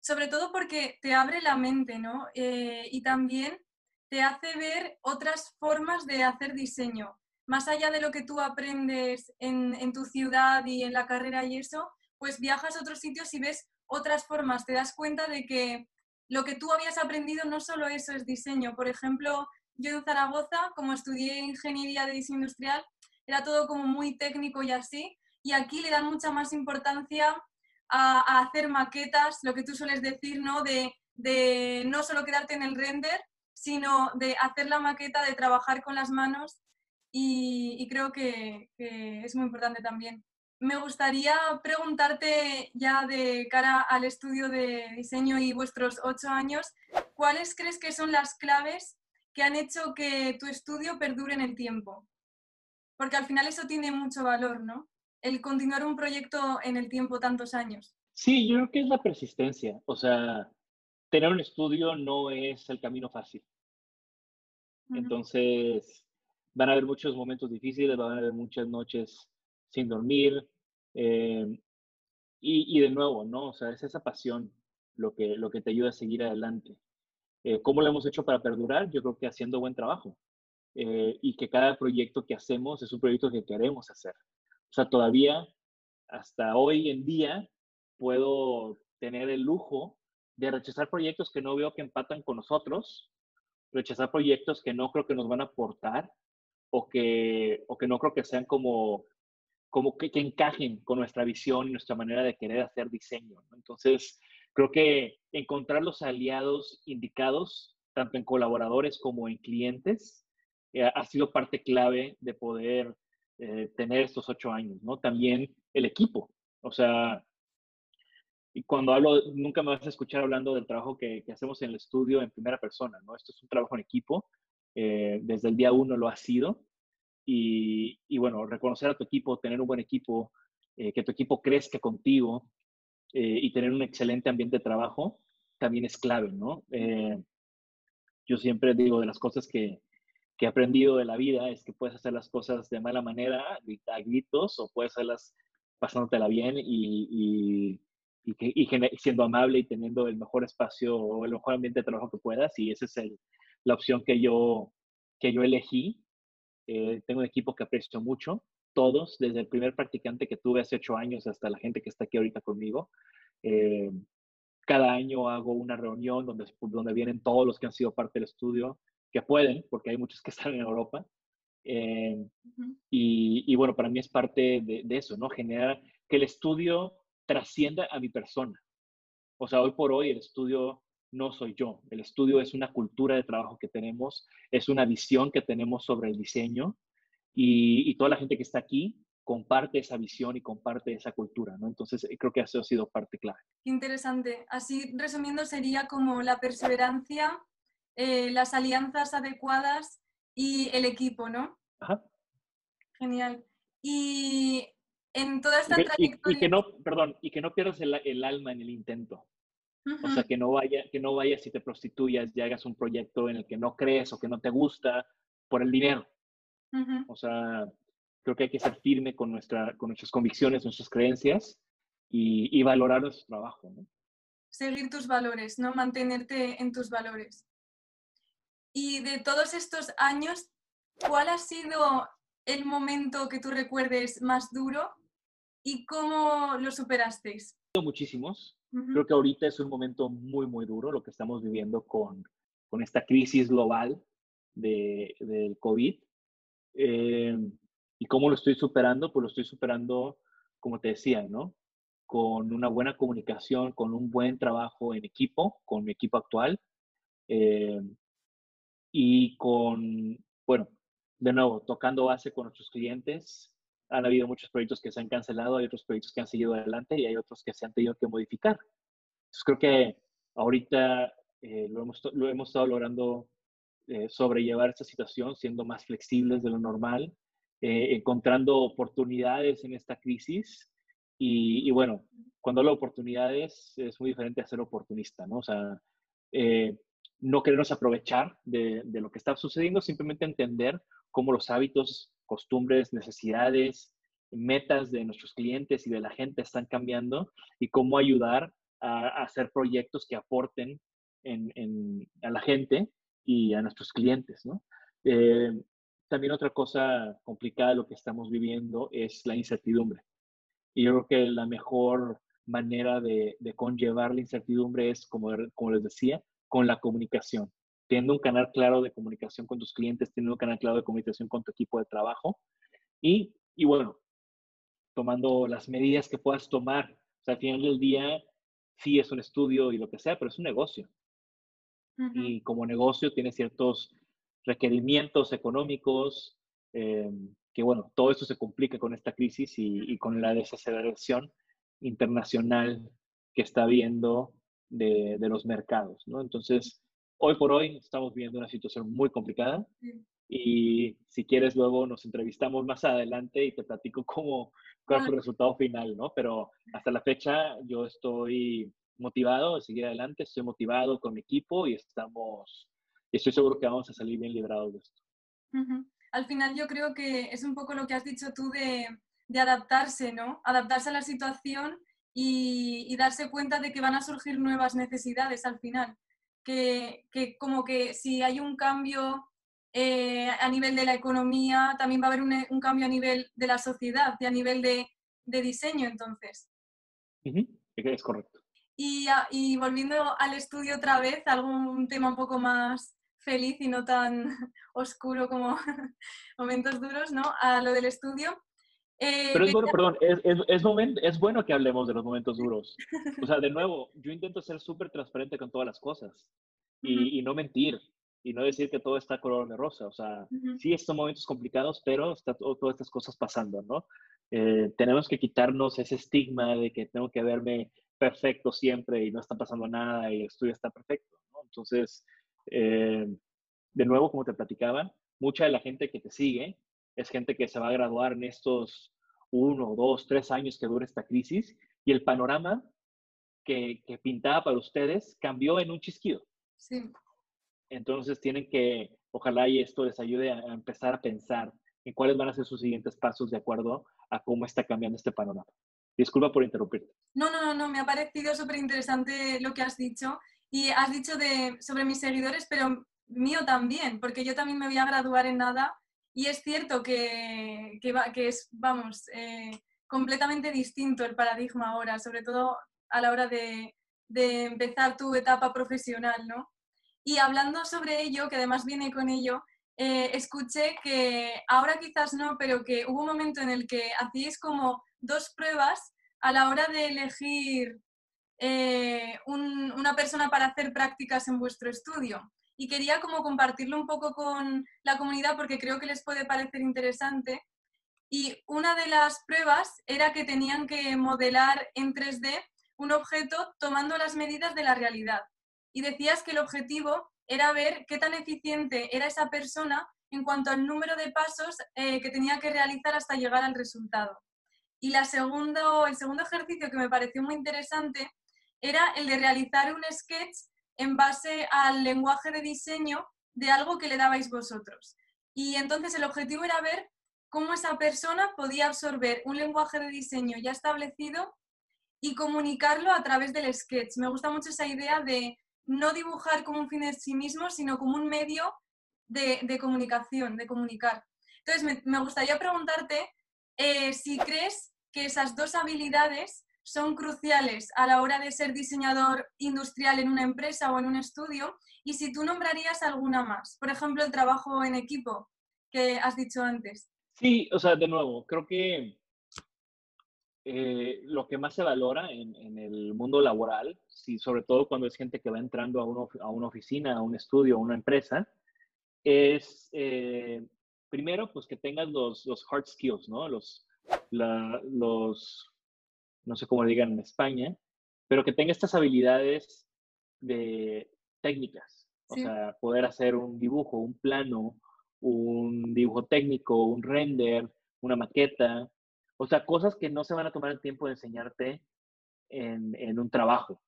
sobre todo porque te abre la mente, ¿no? Eh, y también te hace ver otras formas de hacer diseño. Más allá de lo que tú aprendes en, tu ciudad y en la carrera y eso, pues viajas a otros sitios y ves otras formas, te das cuenta de que lo que tú habías aprendido no solo eso es diseño. Por ejemplo, yo en Zaragoza, como estudié ingeniería de diseño industrial, era todo como muy técnico y así, y aquí le dan mucha más importancia a, hacer maquetas, lo que tú sueles decir, ¿no? De, no solo quedarte en el render, sino de hacer la maqueta, de trabajar con las manos, y, y creo que, que es muy importante también me gustaría preguntarte ya de cara al estudio de diseño y vuestros ocho años, ¿cuáles crees que son las claves que han hecho que tu estudio perdure en el tiempo? Porque al final eso tiene mucho valor, ¿no? El continuar un proyecto en el tiempo tantos años. Sí, yo creo que es la persistencia. O sea, tener un estudio no es el camino fácil. Entonces, van a haber muchos momentos difíciles, van a haber muchas noches sin dormir. Eh, y, y, de nuevo, ¿no? O sea, es esa pasión lo que, lo que te ayuda a seguir adelante. Eh, ¿Cómo lo hemos hecho para perdurar? Yo creo que haciendo buen trabajo. Eh, y que cada proyecto que hacemos es un proyecto que queremos hacer. O sea, todavía, hasta hoy en día, puedo tener el lujo de rechazar proyectos que no veo que empatan con nosotros, rechazar proyectos que no creo que nos van a aportar o que, o que no creo que sean como como que, que, encajen con nuestra visión y nuestra manera de querer hacer diseño. ¿no? Entonces, creo que encontrar los aliados indicados, tanto en colaboradores como en clientes, eh, ha sido parte clave de poder eh, tener estos ocho años, ¿no? También el equipo. O sea, y cuando hablo, nunca me vas a escuchar hablando del trabajo que, que hacemos en el estudio en primera persona, ¿no? Esto es un trabajo en equipo. Eh, desde el día uno lo ha sido y, y, bueno, reconocer a tu equipo, tener un buen equipo, eh, que tu equipo crezca contigo eh, y tener un excelente ambiente de trabajo también es clave, ¿no? Eh, yo siempre digo de las cosas que, que, he aprendido de la vida es que puedes hacer las cosas de mala manera, a gritos, o puedes hacerlas pasándotela bien y, y, y, y siendo amable y teniendo el mejor espacio o el mejor ambiente de trabajo que puedas. Y esa es el, la opción que yo, que yo elegí eh, tengo un equipo que aprecio mucho, todos, desde el primer practicante que tuve hace ocho años hasta la gente que está aquí ahorita conmigo. Eh, cada año hago una reunión donde, donde vienen todos los que han sido parte del estudio, que pueden, porque hay muchos que están en Europa. Eh, uh -huh. y, y, bueno, para mí es parte de, de, eso, ¿no? Generar que el estudio trascienda a mi persona. O sea, hoy por hoy el estudio no soy yo. El estudio es una cultura de trabajo que tenemos, es una visión que tenemos sobre el diseño y, y toda la gente que está aquí comparte esa visión y comparte esa cultura, ¿no? Entonces, creo que eso ha sido parte clave. Interesante. Así, resumiendo, sería como la perseverancia, eh, las alianzas adecuadas y el equipo, ¿no? Ajá. Genial. Y en toda esta y trayectoria... Y, y, que no, perdón, y que no pierdas el, el alma en el intento. Uh -huh. O sea, que no, vaya, que no vayas y te prostituyas y hagas un proyecto en el que no crees o que no te gusta por el dinero. Uh -huh. O sea, creo que hay que ser firme con, nuestra, con nuestras convicciones, nuestras creencias y, y valorar nuestro trabajo. ¿no? Seguir tus valores, ¿no? Mantenerte en tus valores. Y de todos estos años, ¿cuál ha sido el momento que tú recuerdes más duro y cómo lo superasteis? Muchísimos. Uh -huh. Creo que ahorita es un momento muy, muy duro lo que estamos viviendo con, con esta crisis global de, del COVID. Eh, ¿Y cómo lo estoy superando? Pues lo estoy superando, como te decía, ¿no? Con una buena comunicación, con un buen trabajo en equipo, con mi equipo actual, eh, y con, bueno, de nuevo, tocando base con nuestros clientes. Han habido muchos proyectos que se han cancelado, hay otros proyectos que han seguido adelante y hay otros que se han tenido que modificar. Entonces creo que ahorita eh, lo, hemos, lo hemos estado logrando eh, sobrellevar esta situación, siendo más flexibles de lo normal, eh, encontrando oportunidades en esta crisis. Y, y, bueno, cuando hablo de oportunidades es muy diferente a ser oportunista, ¿no? O sea, no querernos aprovechar de, de, lo que está sucediendo, simplemente entender cómo los hábitos, costumbres, necesidades, metas de nuestros clientes y de la gente están cambiando y cómo ayudar a, hacer proyectos que aporten en, en, a la gente y a nuestros clientes, ¿no? Eh, también otra cosa complicada de lo que estamos viviendo es la incertidumbre. Y yo creo que la mejor manera de, de conllevar la incertidumbre es, como, como les decía, con la comunicación. Teniendo un canal claro de comunicación con tus clientes, teniendo un canal claro de comunicación con tu equipo de trabajo y, y bueno, tomando las medidas que puedas tomar. O sea, al final del día, sí es un estudio y lo que sea, pero es un negocio. Uh -huh. Y como negocio tiene ciertos requerimientos económicos, eh, que bueno, todo esto se complica con esta crisis y, y con la desaceleración internacional que está habiendo de, de, los mercados, ¿no? Entonces, hoy por hoy estamos viendo una situación muy complicada y si quieres luego nos entrevistamos más adelante y te platico cómo, cuál es el resultado final, ¿no? Pero hasta la fecha yo estoy motivado de seguir adelante, estoy motivado con mi equipo y estamos, estoy seguro que vamos a salir bien librados de esto. Uh -huh. Al final yo creo que es un poco lo que has dicho tú de, de adaptarse, ¿no? Adaptarse a la situación y, y, darse cuenta de que van a surgir nuevas necesidades al final. Que, que como que si hay un cambio eh, a nivel de la economía, también va a haber un, un, cambio a nivel de la sociedad y a nivel de, de diseño, entonces. Uh -huh. Es correcto. Y, y, volviendo al estudio otra vez, algún tema un poco más feliz y no tan oscuro como momentos duros, ¿no? A lo del estudio. Eh, Pero es bueno, perdón, es, es, es, moment, es, bueno que hablemos de los momentos duros. O sea, de nuevo, yo intento ser súper transparente con todas las cosas y, uh -huh. y, no mentir y no decir que todo está color de rosa. O sea, uh -huh. sí son momentos complicados, pero está todo, todas estas cosas pasando, ¿no? Eh, tenemos que quitarnos ese estigma de que tengo que verme perfecto siempre y no está pasando nada y el estudio está perfecto, ¿no? Entonces, eh, de nuevo, como te platicaba, mucha de la gente que te sigue es gente que se va a graduar en estos uno, dos, tres años que dure esta crisis y el panorama que, que pintaba para ustedes cambió en un chisquido. Sí. Entonces tienen que, ojalá y esto les ayude a empezar a pensar en cuáles van a ser sus siguientes pasos de acuerdo a cómo está cambiando este panorama. Disculpa por interrumpirte. No, no, no, no, me ha parecido súper interesante lo que has dicho. Y has dicho de, sobre mis seguidores, pero mío también, porque yo también me voy a graduar en nada y es cierto que, que, va, que es, vamos, eh, completamente distinto el paradigma ahora, sobre todo a la hora de, de, empezar tu etapa profesional, ¿no? Y hablando sobre ello, que además viene con ello, eh, escuché que ahora quizás no, pero que hubo un momento en el que hacíais como dos pruebas a la hora de elegir eh, un, una persona para hacer prácticas en vuestro estudio y quería como compartirlo un poco con la comunidad porque creo que les puede parecer interesante. Y una de las pruebas era que tenían que modelar en 3D un objeto tomando las medidas de la realidad. Y decías que el objetivo era ver qué tan eficiente era esa persona en cuanto al número de pasos eh, que tenía que realizar hasta llegar al resultado. Y la segundo, el segundo ejercicio que me pareció muy interesante era el de realizar un sketch en base al lenguaje de diseño de algo que le dabais vosotros. Y entonces el objetivo era ver cómo esa persona podía absorber un lenguaje de diseño ya establecido y comunicarlo a través del sketch. Me gusta mucho esa idea de no dibujar como un fin en sí mismo, sino como un medio de, comunicación, de comunicar. Entonces, me, me gustaría preguntarte eh, si crees que esas dos habilidades son cruciales a la hora de ser diseñador industrial en una empresa o en un estudio y si tú nombrarías alguna más, por ejemplo, el trabajo en equipo que has dicho antes. Sí, o sea, de nuevo, creo que eh, lo que más se valora en, el mundo laboral, sí, sobre todo cuando es gente que va entrando a, a una oficina, a un estudio, a una empresa, es eh, primero, pues que tengas los, los hard skills, ¿no? Los, los, no sé cómo le digan en España, pero que tenga estas habilidades de técnicas, o sea, poder hacer un dibujo, un plano, un dibujo técnico, un render, una maqueta, o sea, cosas que no se van a tomar el tiempo de enseñarte en, en un trabajo.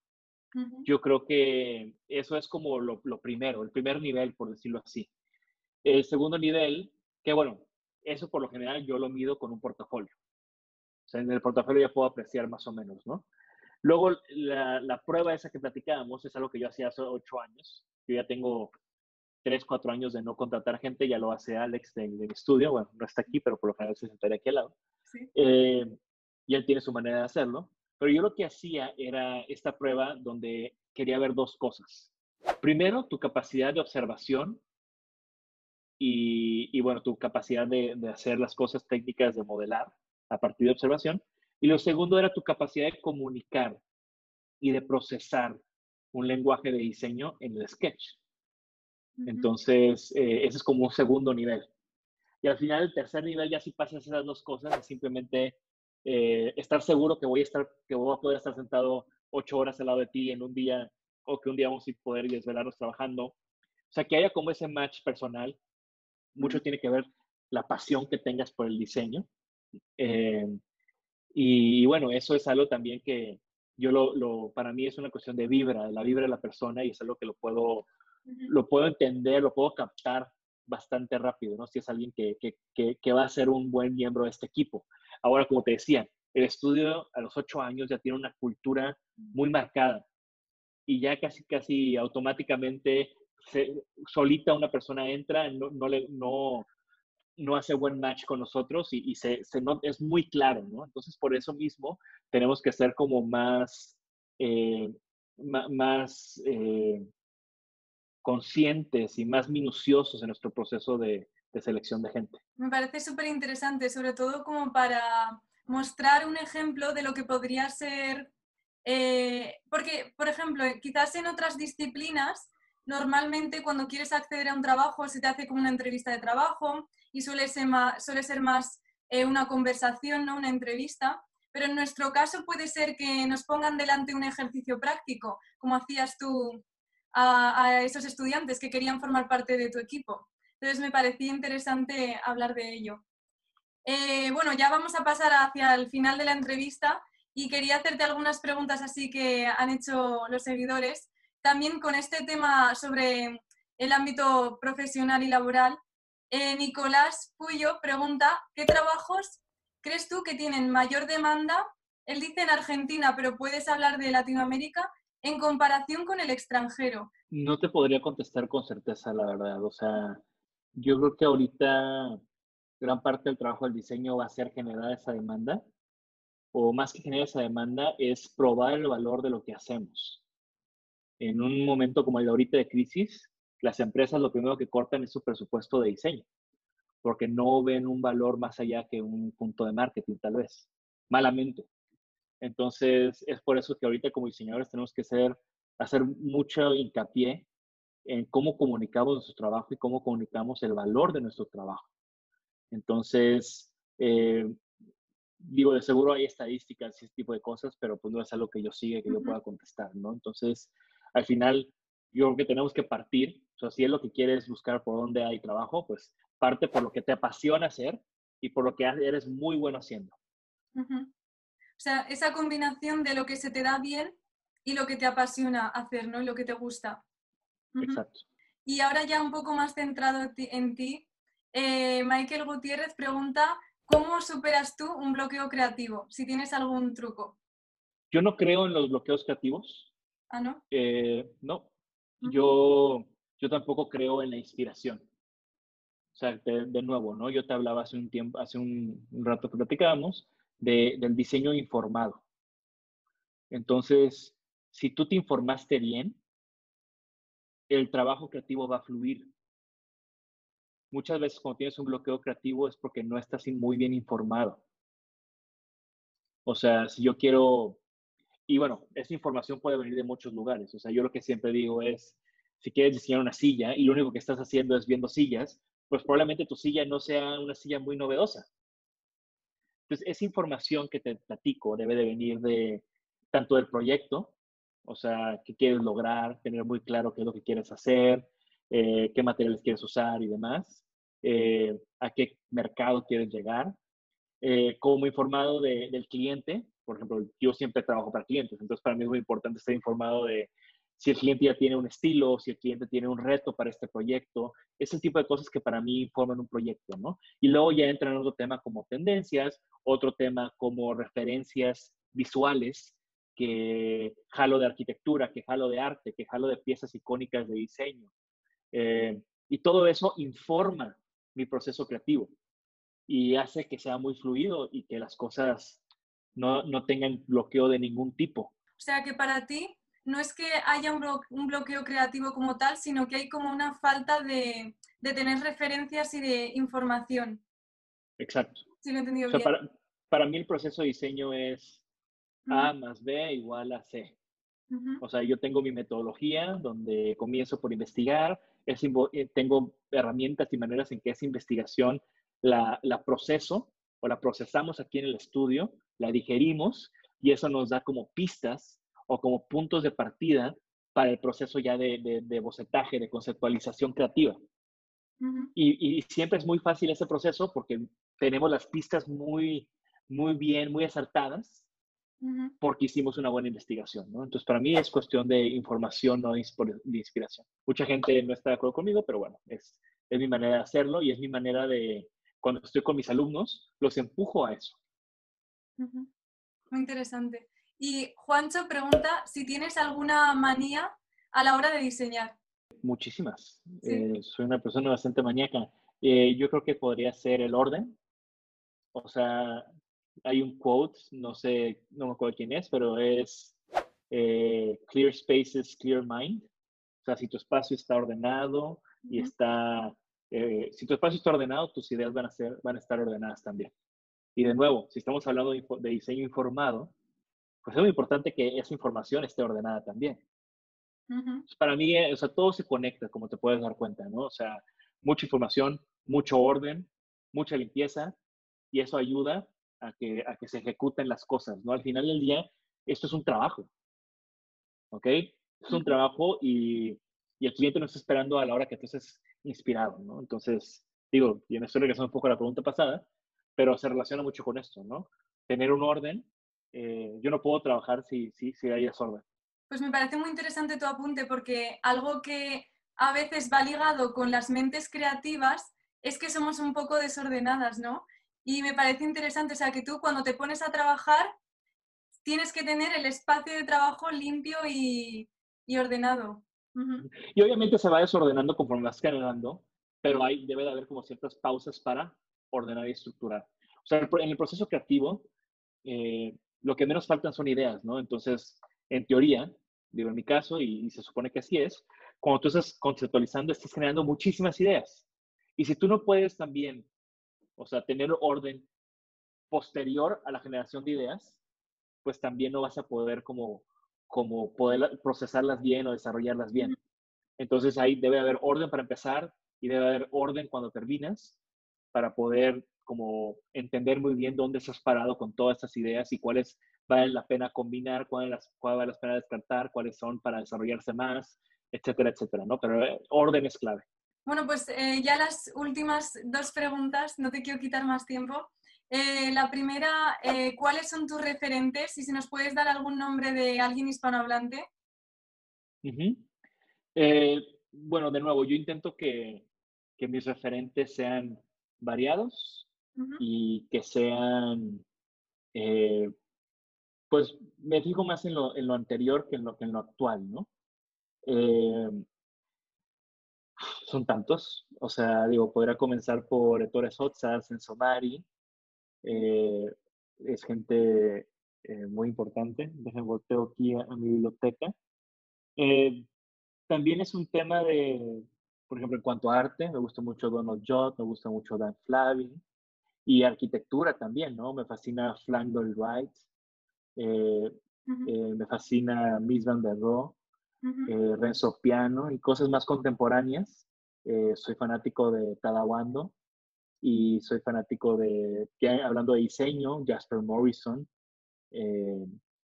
Yo creo que eso es como lo, lo, primero, el primer nivel, por decirlo así. El segundo nivel, que bueno, eso por lo general yo lo mido con un portafolio. Sea, en el portafolio ya puedo apreciar más o menos, ¿no? Luego, la, la prueba esa que platicábamos es algo que yo hacía hace ocho años. Yo ya tengo tres, cuatro años de no contratar gente, ya lo hace Alex de, mi estudio, bueno, no está aquí, pero por lo general se sentaría aquí al lado. Eh, y él tiene su manera de hacerlo. Pero yo lo que hacía era esta prueba donde quería ver dos cosas. Primero, tu capacidad de observación y, bueno, tu capacidad de, hacer las cosas técnicas de modelar a partir de observación. Y lo segundo era tu capacidad de comunicar y de procesar un lenguaje de diseño en el sketch. Entonces, eh, ese es como un segundo nivel. Y al final, el tercer nivel, ya si pasas esas dos cosas, es simplemente eh, estar seguro que voy a estar, que voy a poder estar sentado ocho horas al lado de ti en un día, o que un día vamos a poder desvelarnos trabajando. O sea, que haya como ese match personal mucho tiene que ver la pasión que tengas por el diseño. Eh, y, bueno, eso es algo también que yo lo, para mí es una cuestión de vibra, de la vibra de la persona y es algo que lo puedo, lo puedo entender, lo puedo captar bastante rápido, ¿no? Si es alguien que, que, que, va a ser un buen miembro de este equipo. Ahora, como te decía, el estudio a los ocho años ya tiene una cultura muy marcada y ya casi, casi automáticamente solita una persona entra, no, no, le, no, no hace buen match con nosotros y, se, se no, es muy claro, ¿no? Entonces, por eso mismo tenemos que ser como más, eh, más eh, conscientes y más minuciosos en nuestro proceso de, de selección de gente. Me parece súper interesante, sobre todo como para mostrar un ejemplo de lo que podría ser, eh, porque, por ejemplo, quizás en otras disciplinas normalmente cuando quieres acceder a un trabajo se te hace como una entrevista de trabajo y suele ser más, suele ser más eh, una conversación, ¿no? una entrevista. Pero en nuestro caso puede ser que nos pongan delante un ejercicio práctico, como hacías tú a, esos estudiantes que querían formar parte de tu equipo. Entonces me parecía interesante hablar de ello. Eh, bueno, ya vamos a pasar hacia el final de la entrevista y quería hacerte algunas preguntas así que han hecho los seguidores también con este tema sobre el ámbito profesional y laboral, eh, Nicolás Puyo pregunta, ¿qué trabajos crees tú que tienen mayor demanda? Él dice en Argentina, pero puedes hablar de Latinoamérica en comparación con el extranjero. No te podría contestar con certeza, la verdad. O sea, yo creo que ahorita gran parte del trabajo del diseño va a ser generar esa demanda, o más que generar esa demanda, es probar el valor de lo que hacemos en un momento como el de ahorita de crisis, las empresas lo primero que cortan es su presupuesto de diseño, porque no ven un valor más allá que un punto de marketing, tal vez, malamente. Entonces, es por eso que ahorita como diseñadores tenemos que ser, hacer mucho hincapié en cómo comunicamos nuestro trabajo y cómo comunicamos el valor de nuestro trabajo. Entonces, eh, digo, de seguro hay estadísticas y ese tipo de cosas, pero pues no es algo que yo siga, que yo pueda contestar, ¿no? Entonces, al final yo creo que tenemos que partir, o sea, si es lo que quieres buscar por dónde hay trabajo, pues parte por lo que te apasiona hacer y por lo que eres muy bueno haciendo. O sea, esa combinación de lo que se te da bien y lo que te apasiona hacer, ¿no? Y lo que te gusta. Exacto. Y ahora ya un poco más centrado en ti, eh, Michael Gutiérrez pregunta, ¿cómo superas tú un bloqueo creativo? Si tienes algún truco. Yo no creo en los bloqueos creativos. Ah, ¿no? Eh, no. Yo, yo tampoco creo en la inspiración. O sea, de, nuevo, ¿no? Yo te hablaba hace un tiempo, hace un, rato que platicábamos de, del diseño informado. Entonces, si tú te informaste bien, el trabajo creativo va a fluir. muchas veces cuando tienes un bloqueo creativo es porque no estás muy bien informado. O sea, si yo quiero, y bueno, esa información puede venir de muchos lugares. O sea, yo lo que siempre digo es, si quieres diseñar una silla y lo único que estás haciendo es viendo sillas, pues probablemente tu silla no sea una silla muy novedosa. Entonces, esa información que te platico debe de venir de tanto del proyecto, o sea, qué quieres lograr, tener muy claro qué es lo que quieres hacer, eh, qué materiales quieres usar y demás, eh, a qué mercado quieres llegar, eh, como informado del cliente. Por ejemplo, yo siempre trabajo para clientes, entonces para mí es muy importante estar informado de si el cliente ya tiene un estilo, si el cliente tiene un reto para este proyecto, ese tipo de cosas que para mí forman un proyecto, ¿no? Y luego ya entra en otro tema como tendencias, otro tema como referencias visuales, que jalo de arquitectura, que jalo de arte, que jalo de piezas icónicas de diseño. Eh, y todo eso informa mi proceso creativo y hace que sea muy fluido y que las cosas no, no tengan bloqueo de ningún tipo. O sea que para ti no es que haya un, bloqueo creativo como tal, sino que hay como una falta de, tener referencias y de información. Exacto. Sí, lo he entendido bien. Para, para, mí el proceso de diseño es A más B igual a C. O sea, yo tengo mi metodología donde comienzo por investigar, eh, tengo herramientas y maneras en que esa investigación la, la proceso o la procesamos aquí en el estudio, la digerimos y eso nos da como pistas o como puntos de partida para el proceso ya de, de, bocetaje, de conceptualización creativa. y, y, siempre es muy fácil ese proceso porque tenemos las pistas muy, muy bien, muy acertadas, porque hicimos una buena investigación. ¿no? Entonces, para mí es cuestión de información, no de inspiración. Mucha gente no está de acuerdo conmigo, pero bueno, es, es mi manera de hacerlo y es mi manera de, cuando estoy con mis alumnos, los empujo a eso. Muy interesante. Y Juancho pregunta si tienes alguna manía a la hora de diseñar. Muchísimas. Eh, soy una persona bastante maníaca. Eh, yo creo que podría ser el orden. O sea, hay un quote, no sé, no me acuerdo quién es, pero es eh, clear spaces, clear mind. O sea, si tu espacio está ordenado y está, si tu espacio está ordenado, tus ideas van a, ser, van a estar ordenadas también. Y de nuevo, si estamos hablando de diseño informado, pues es muy importante que esa información esté ordenada también. Para mí, eh, o sea, todo se conecta, como te puedes dar cuenta, ¿no? O sea, mucha información, mucho orden, mucha limpieza, y eso ayuda a que, a que se ejecuten las cosas, ¿no? Al final del día, esto es un trabajo, ¿ok? Es un trabajo y, y, el cliente no está esperando a la hora que estés inspirado, ¿no? Entonces, digo, y me estoy regresando un poco a la pregunta pasada, pero se relaciona mucho con esto, ¿no? Tener un orden eh, yo no puedo trabajar si, si, si hay desorden. Pues me parece muy interesante tu apunte porque algo que a veces va ligado con las mentes creativas es que somos un poco desordenadas, ¿no? Y me parece interesante, o sea, que tú cuando te pones a trabajar tienes que tener el espacio de trabajo limpio y, y ordenado. Y obviamente se va desordenando conforme vas generando, pero hay, debe de haber como ciertas pausas para ordenar y estructurar. O sea, en el proceso creativo, eh, lo que menos faltan son ideas, ¿no? Entonces, en teoría, digo en mi caso, y, se supone que así es, cuando tú estás conceptualizando, estás generando muchísimas ideas. Y si tú no puedes también, o sea, tener orden posterior a la generación de ideas, pues también no vas a poder como, como poder procesarlas bien o desarrollarlas bien. Entonces ahí debe haber orden para empezar y debe haber orden cuando terminas para poder como entender muy bien dónde estás parado con todas estas ideas y cuáles vale la pena combinar, cuáles, vale la pena descartar, cuáles son para desarrollarse más, etcétera, etcétera, ¿no? Pero eh, orden es clave. Bueno, pues eh, ya las últimas dos preguntas, no te quiero quitar más tiempo. Eh, la primera, ¿cuáles son tus referentes? Y si nos puedes dar algún nombre de alguien hispanohablante. bueno, de nuevo, yo intento que, que mis referentes sean variados y que sean, eh, pues me fijo más en lo, en lo, anterior que en lo, en lo actual, ¿no? Eh, son tantos, o sea, digo, podría comenzar por Ettore Sotzas en Somari, eh, es gente muy importante, déjenme volteo aquí a, mi biblioteca. también es un tema de, por ejemplo, en cuanto a arte, me gusta mucho Donald Judd, me gusta mucho Dan Flavin, y arquitectura también, ¿no? Me fascina Frank Lloyd Wright, eh, eh, me fascina Miss Van der Rohe, eh, Renzo Piano y cosas más contemporáneas. soy fanático de Tadawando y soy fanático de, hablando de diseño, Jasper Morrison,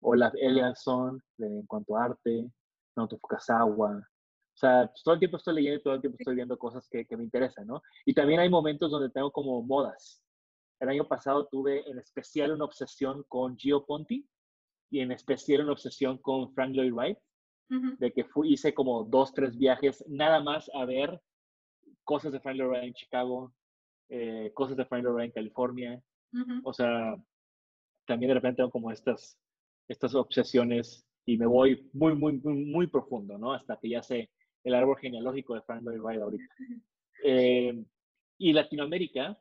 Olaf Eliasson en cuanto a arte, Naoto Fukasawa. O sea, pues, todo el tiempo estoy leyendo y todo el tiempo estoy viendo cosas que, que me interesan, ¿no? Y también hay momentos donde tengo como modas. El año pasado tuve en especial una obsesión con Gio Ponti y en especial una obsesión con Frank Lloyd Wright, de que fui, hice como dos, tres viajes nada más a ver cosas de Frank Lloyd Wright en Chicago, eh, cosas de Frank Wright en California. O sea, también de repente tengo como estas, estas obsesiones y me voy muy, muy, muy, muy profundo, ¿no? Hasta que ya sé el árbol genealógico de Frank Lloyd Wright ahorita. Eh, y Latinoamérica,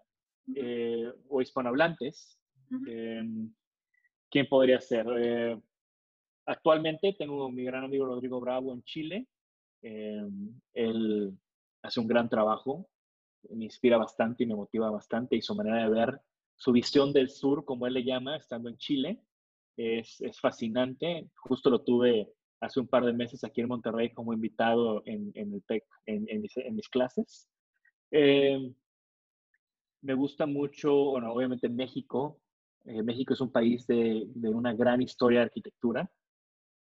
eh, o hispanohablantes, em, ¿quién podría ser? Eh, actualmente tengo mi gran amigo Rodrigo Bravo en Chile. Em, él hace un gran trabajo, me inspira bastante y me motiva bastante y su manera de ver, su visión del sur, como él le llama, estando en Chile, es, es fascinante. Justo lo tuve hace un par de meses aquí en Monterrey como invitado en, en el TEC, en, en, mis, clases. Eh, me gusta mucho, bueno, obviamente México. Eh, México es un país de, de, una gran historia de arquitectura.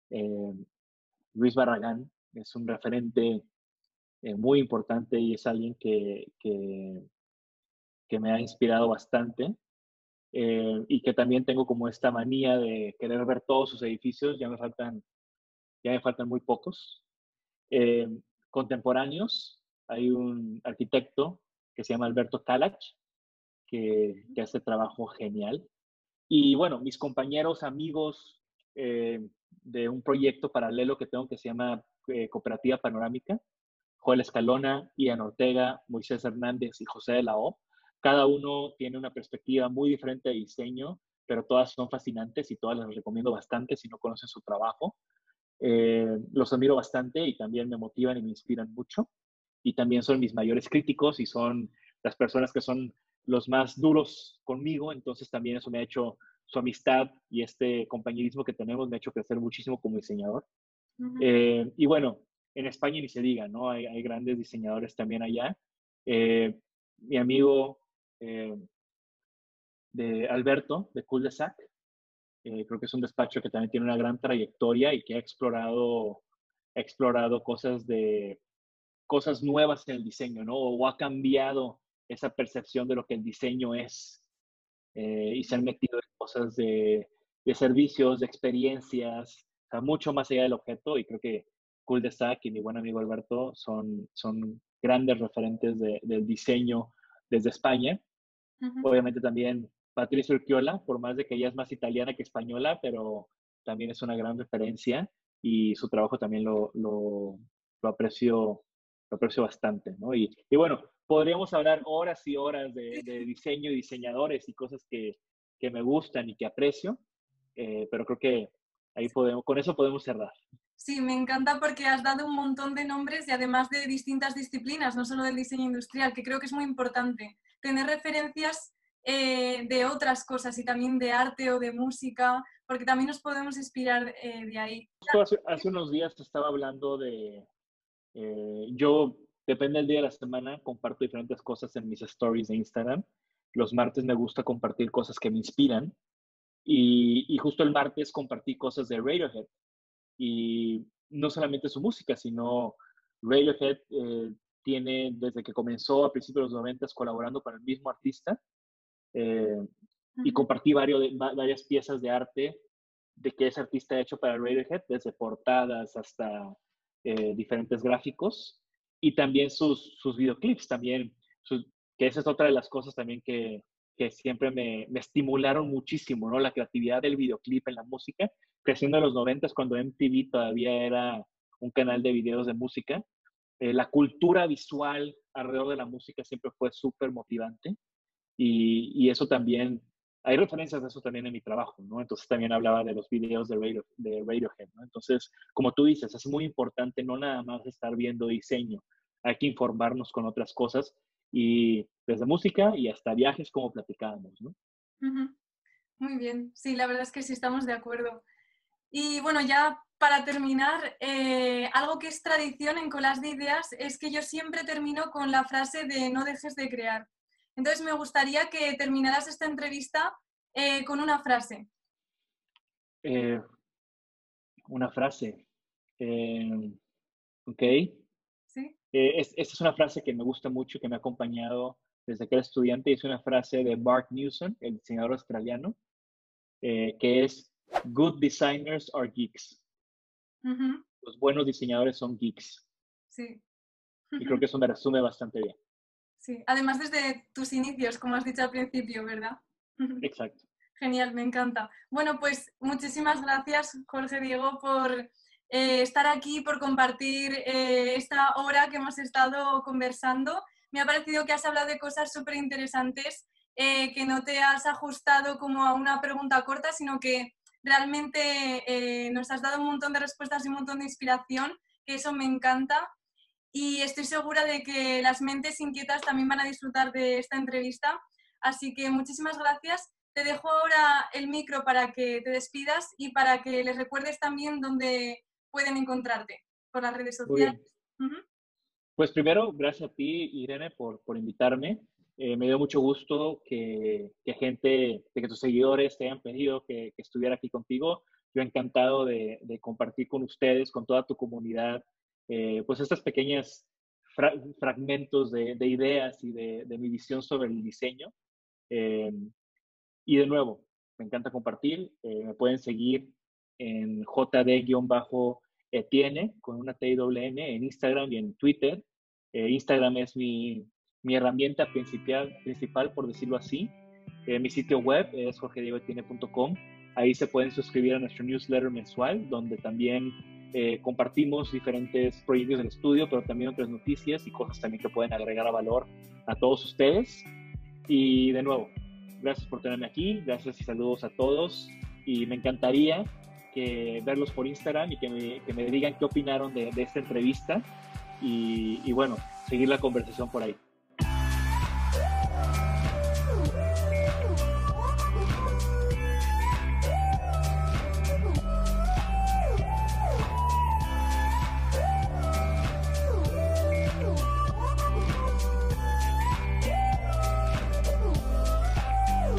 Eh, Luis Barragán es un referente eh, muy importante y es alguien que, que, que me ha inspirado bastante. y que también tengo como esta manía de querer ver todos sus edificios. Ya me faltan, ya me faltan muy pocos. contemporáneos, hay un arquitecto que se llama Alberto Kalach, que, hace trabajo genial. Y bueno, mis compañeros, amigos eh, de un proyecto paralelo que tengo que se llama eh, Cooperativa Panorámica, Joel Escalona, Ian Ortega, Moisés Hernández y José de la O. Cada uno tiene una perspectiva muy diferente de diseño, pero todas son fascinantes y todas las recomiendo bastante si no conocen su trabajo. Eh, los admiro bastante y también me motivan y me inspiran mucho. Y también son mis mayores críticos y son las personas que son los más duros conmigo, entonces también eso me ha hecho su amistad y este compañerismo que tenemos me ha hecho crecer muchísimo como diseñador. Eh, y bueno, en España ni se diga, ¿no? Hay, grandes diseñadores también allá. Eh, mi amigo eh, de Alberto, de Cul de Sac, creo que es un despacho que también tiene una gran trayectoria y que ha explorado, explorado cosas de cosas nuevas en el diseño, ¿no? O ha cambiado esa percepción de lo que el diseño es eh, y se han metido en cosas de servicios, de experiencias, mucho más allá del objeto y creo que Cool de Sac y mi buen amigo Alberto son, son grandes referentes de, del diseño desde España. Obviamente también Patricia Urquiola, por más de que ella es más italiana que española, pero también es una gran referencia y su trabajo también lo, lo, lo aprecio lo aprecio bastante, ¿no? Y, y, bueno, podríamos hablar horas y horas de, diseño y diseñadores y cosas que, que me gustan y que aprecio, eh, pero creo que ahí podemos, con eso podemos cerrar. Sí, me encanta porque has dado un montón de nombres y además de distintas disciplinas, no solo del diseño industrial, que creo que es muy importante. Tener referencias eh, de otras cosas y también de arte o de música, porque también nos podemos inspirar eh, de ahí. Hace, unos días estaba hablando de, eh, yo, depende del día de la semana, comparto diferentes cosas en mis stories de Instagram. Los martes me gusta compartir cosas que me inspiran. Y, justo el martes compartí cosas de Radiohead. Y no solamente su música, sino Radiohead eh, tiene, desde que comenzó a principios de los 90 colaborando con el mismo artista. Eh, y compartí varios, varias piezas de arte de que ese artista ha hecho para Radiohead, desde portadas hasta eh, diferentes gráficos y también sus, sus videoclips, también, que esa es otra de las cosas también que, que siempre me, me, estimularon muchísimo, ¿no? La creatividad del videoclip en la música, creciendo en los noventas cuando MTV todavía era un canal de videos de música. Eh, la cultura visual alrededor de la música siempre fue súper motivante y, y, eso también hay referencias de eso también en mi trabajo, ¿no? Entonces también hablaba de los videos de, Radio, de Radiohead, ¿no? Entonces, como tú dices, es muy importante no nada más estar viendo diseño, hay que informarnos con otras cosas y desde música y hasta viajes como platicábamos, ¿no? Muy bien, sí, la verdad es que sí estamos de acuerdo. Y bueno, ya para terminar, eh, algo que es tradición en Colas de Ideas es que yo siempre termino con la frase de no dejes de crear. Entonces me gustaría que terminaras esta entrevista eh, con una frase. Eh, una frase. ok. Sí. esta es una frase que me gusta mucho, que me ha acompañado desde que era estudiante. Es una frase de Bart Newson, el diseñador australiano, que es Good designers are geeks. Los buenos diseñadores son geeks. Sí. Y creo que eso me resume bastante bien. Sí, además desde tus inicios, como has dicho al principio, ¿verdad? Exacto. Genial, me encanta. Bueno, pues muchísimas gracias, Jorge Diego, por eh, estar aquí, por compartir eh, esta hora que hemos estado conversando. Me ha parecido que has hablado de cosas súper interesantes, eh, que no te has ajustado como a una pregunta corta, sino que realmente eh, nos has dado un montón de respuestas y un montón de inspiración, que eso me encanta. Y estoy segura de que las mentes inquietas también van a disfrutar de esta entrevista. Así que muchísimas gracias. Te dejo ahora el micro para que te despidas y para que les recuerdes también dónde pueden encontrarte por las redes sociales. Pues primero, gracias a ti, Irene, por, por invitarme. Eh, me dio mucho gusto que, que, gente, que tus seguidores te hayan pedido que, estuviera aquí contigo. Yo encantado de, compartir con ustedes, con toda tu comunidad, eh, pues estas pequeñas fragmentos de, ideas y de, mi visión sobre el diseño. Eh, y de nuevo, me encanta compartir. me pueden seguir en jd-etienne con una T-I-N en Instagram y en Twitter. Instagram es mi, mi herramienta principal, principal por decirlo así. Eh, mi sitio web es jorgediegoetiene.com. Ahí se pueden suscribir a nuestro newsletter mensual, donde también eh, compartimos diferentes proyectos del estudio, pero también otras noticias y cosas también que pueden agregar a valor a todos ustedes. Y de nuevo, gracias por tenerme aquí, gracias y saludos a todos. Y me encantaría que verlos por Instagram y que me, que me digan qué opinaron de, de esta entrevista. Y, y bueno, seguir la conversación por ahí.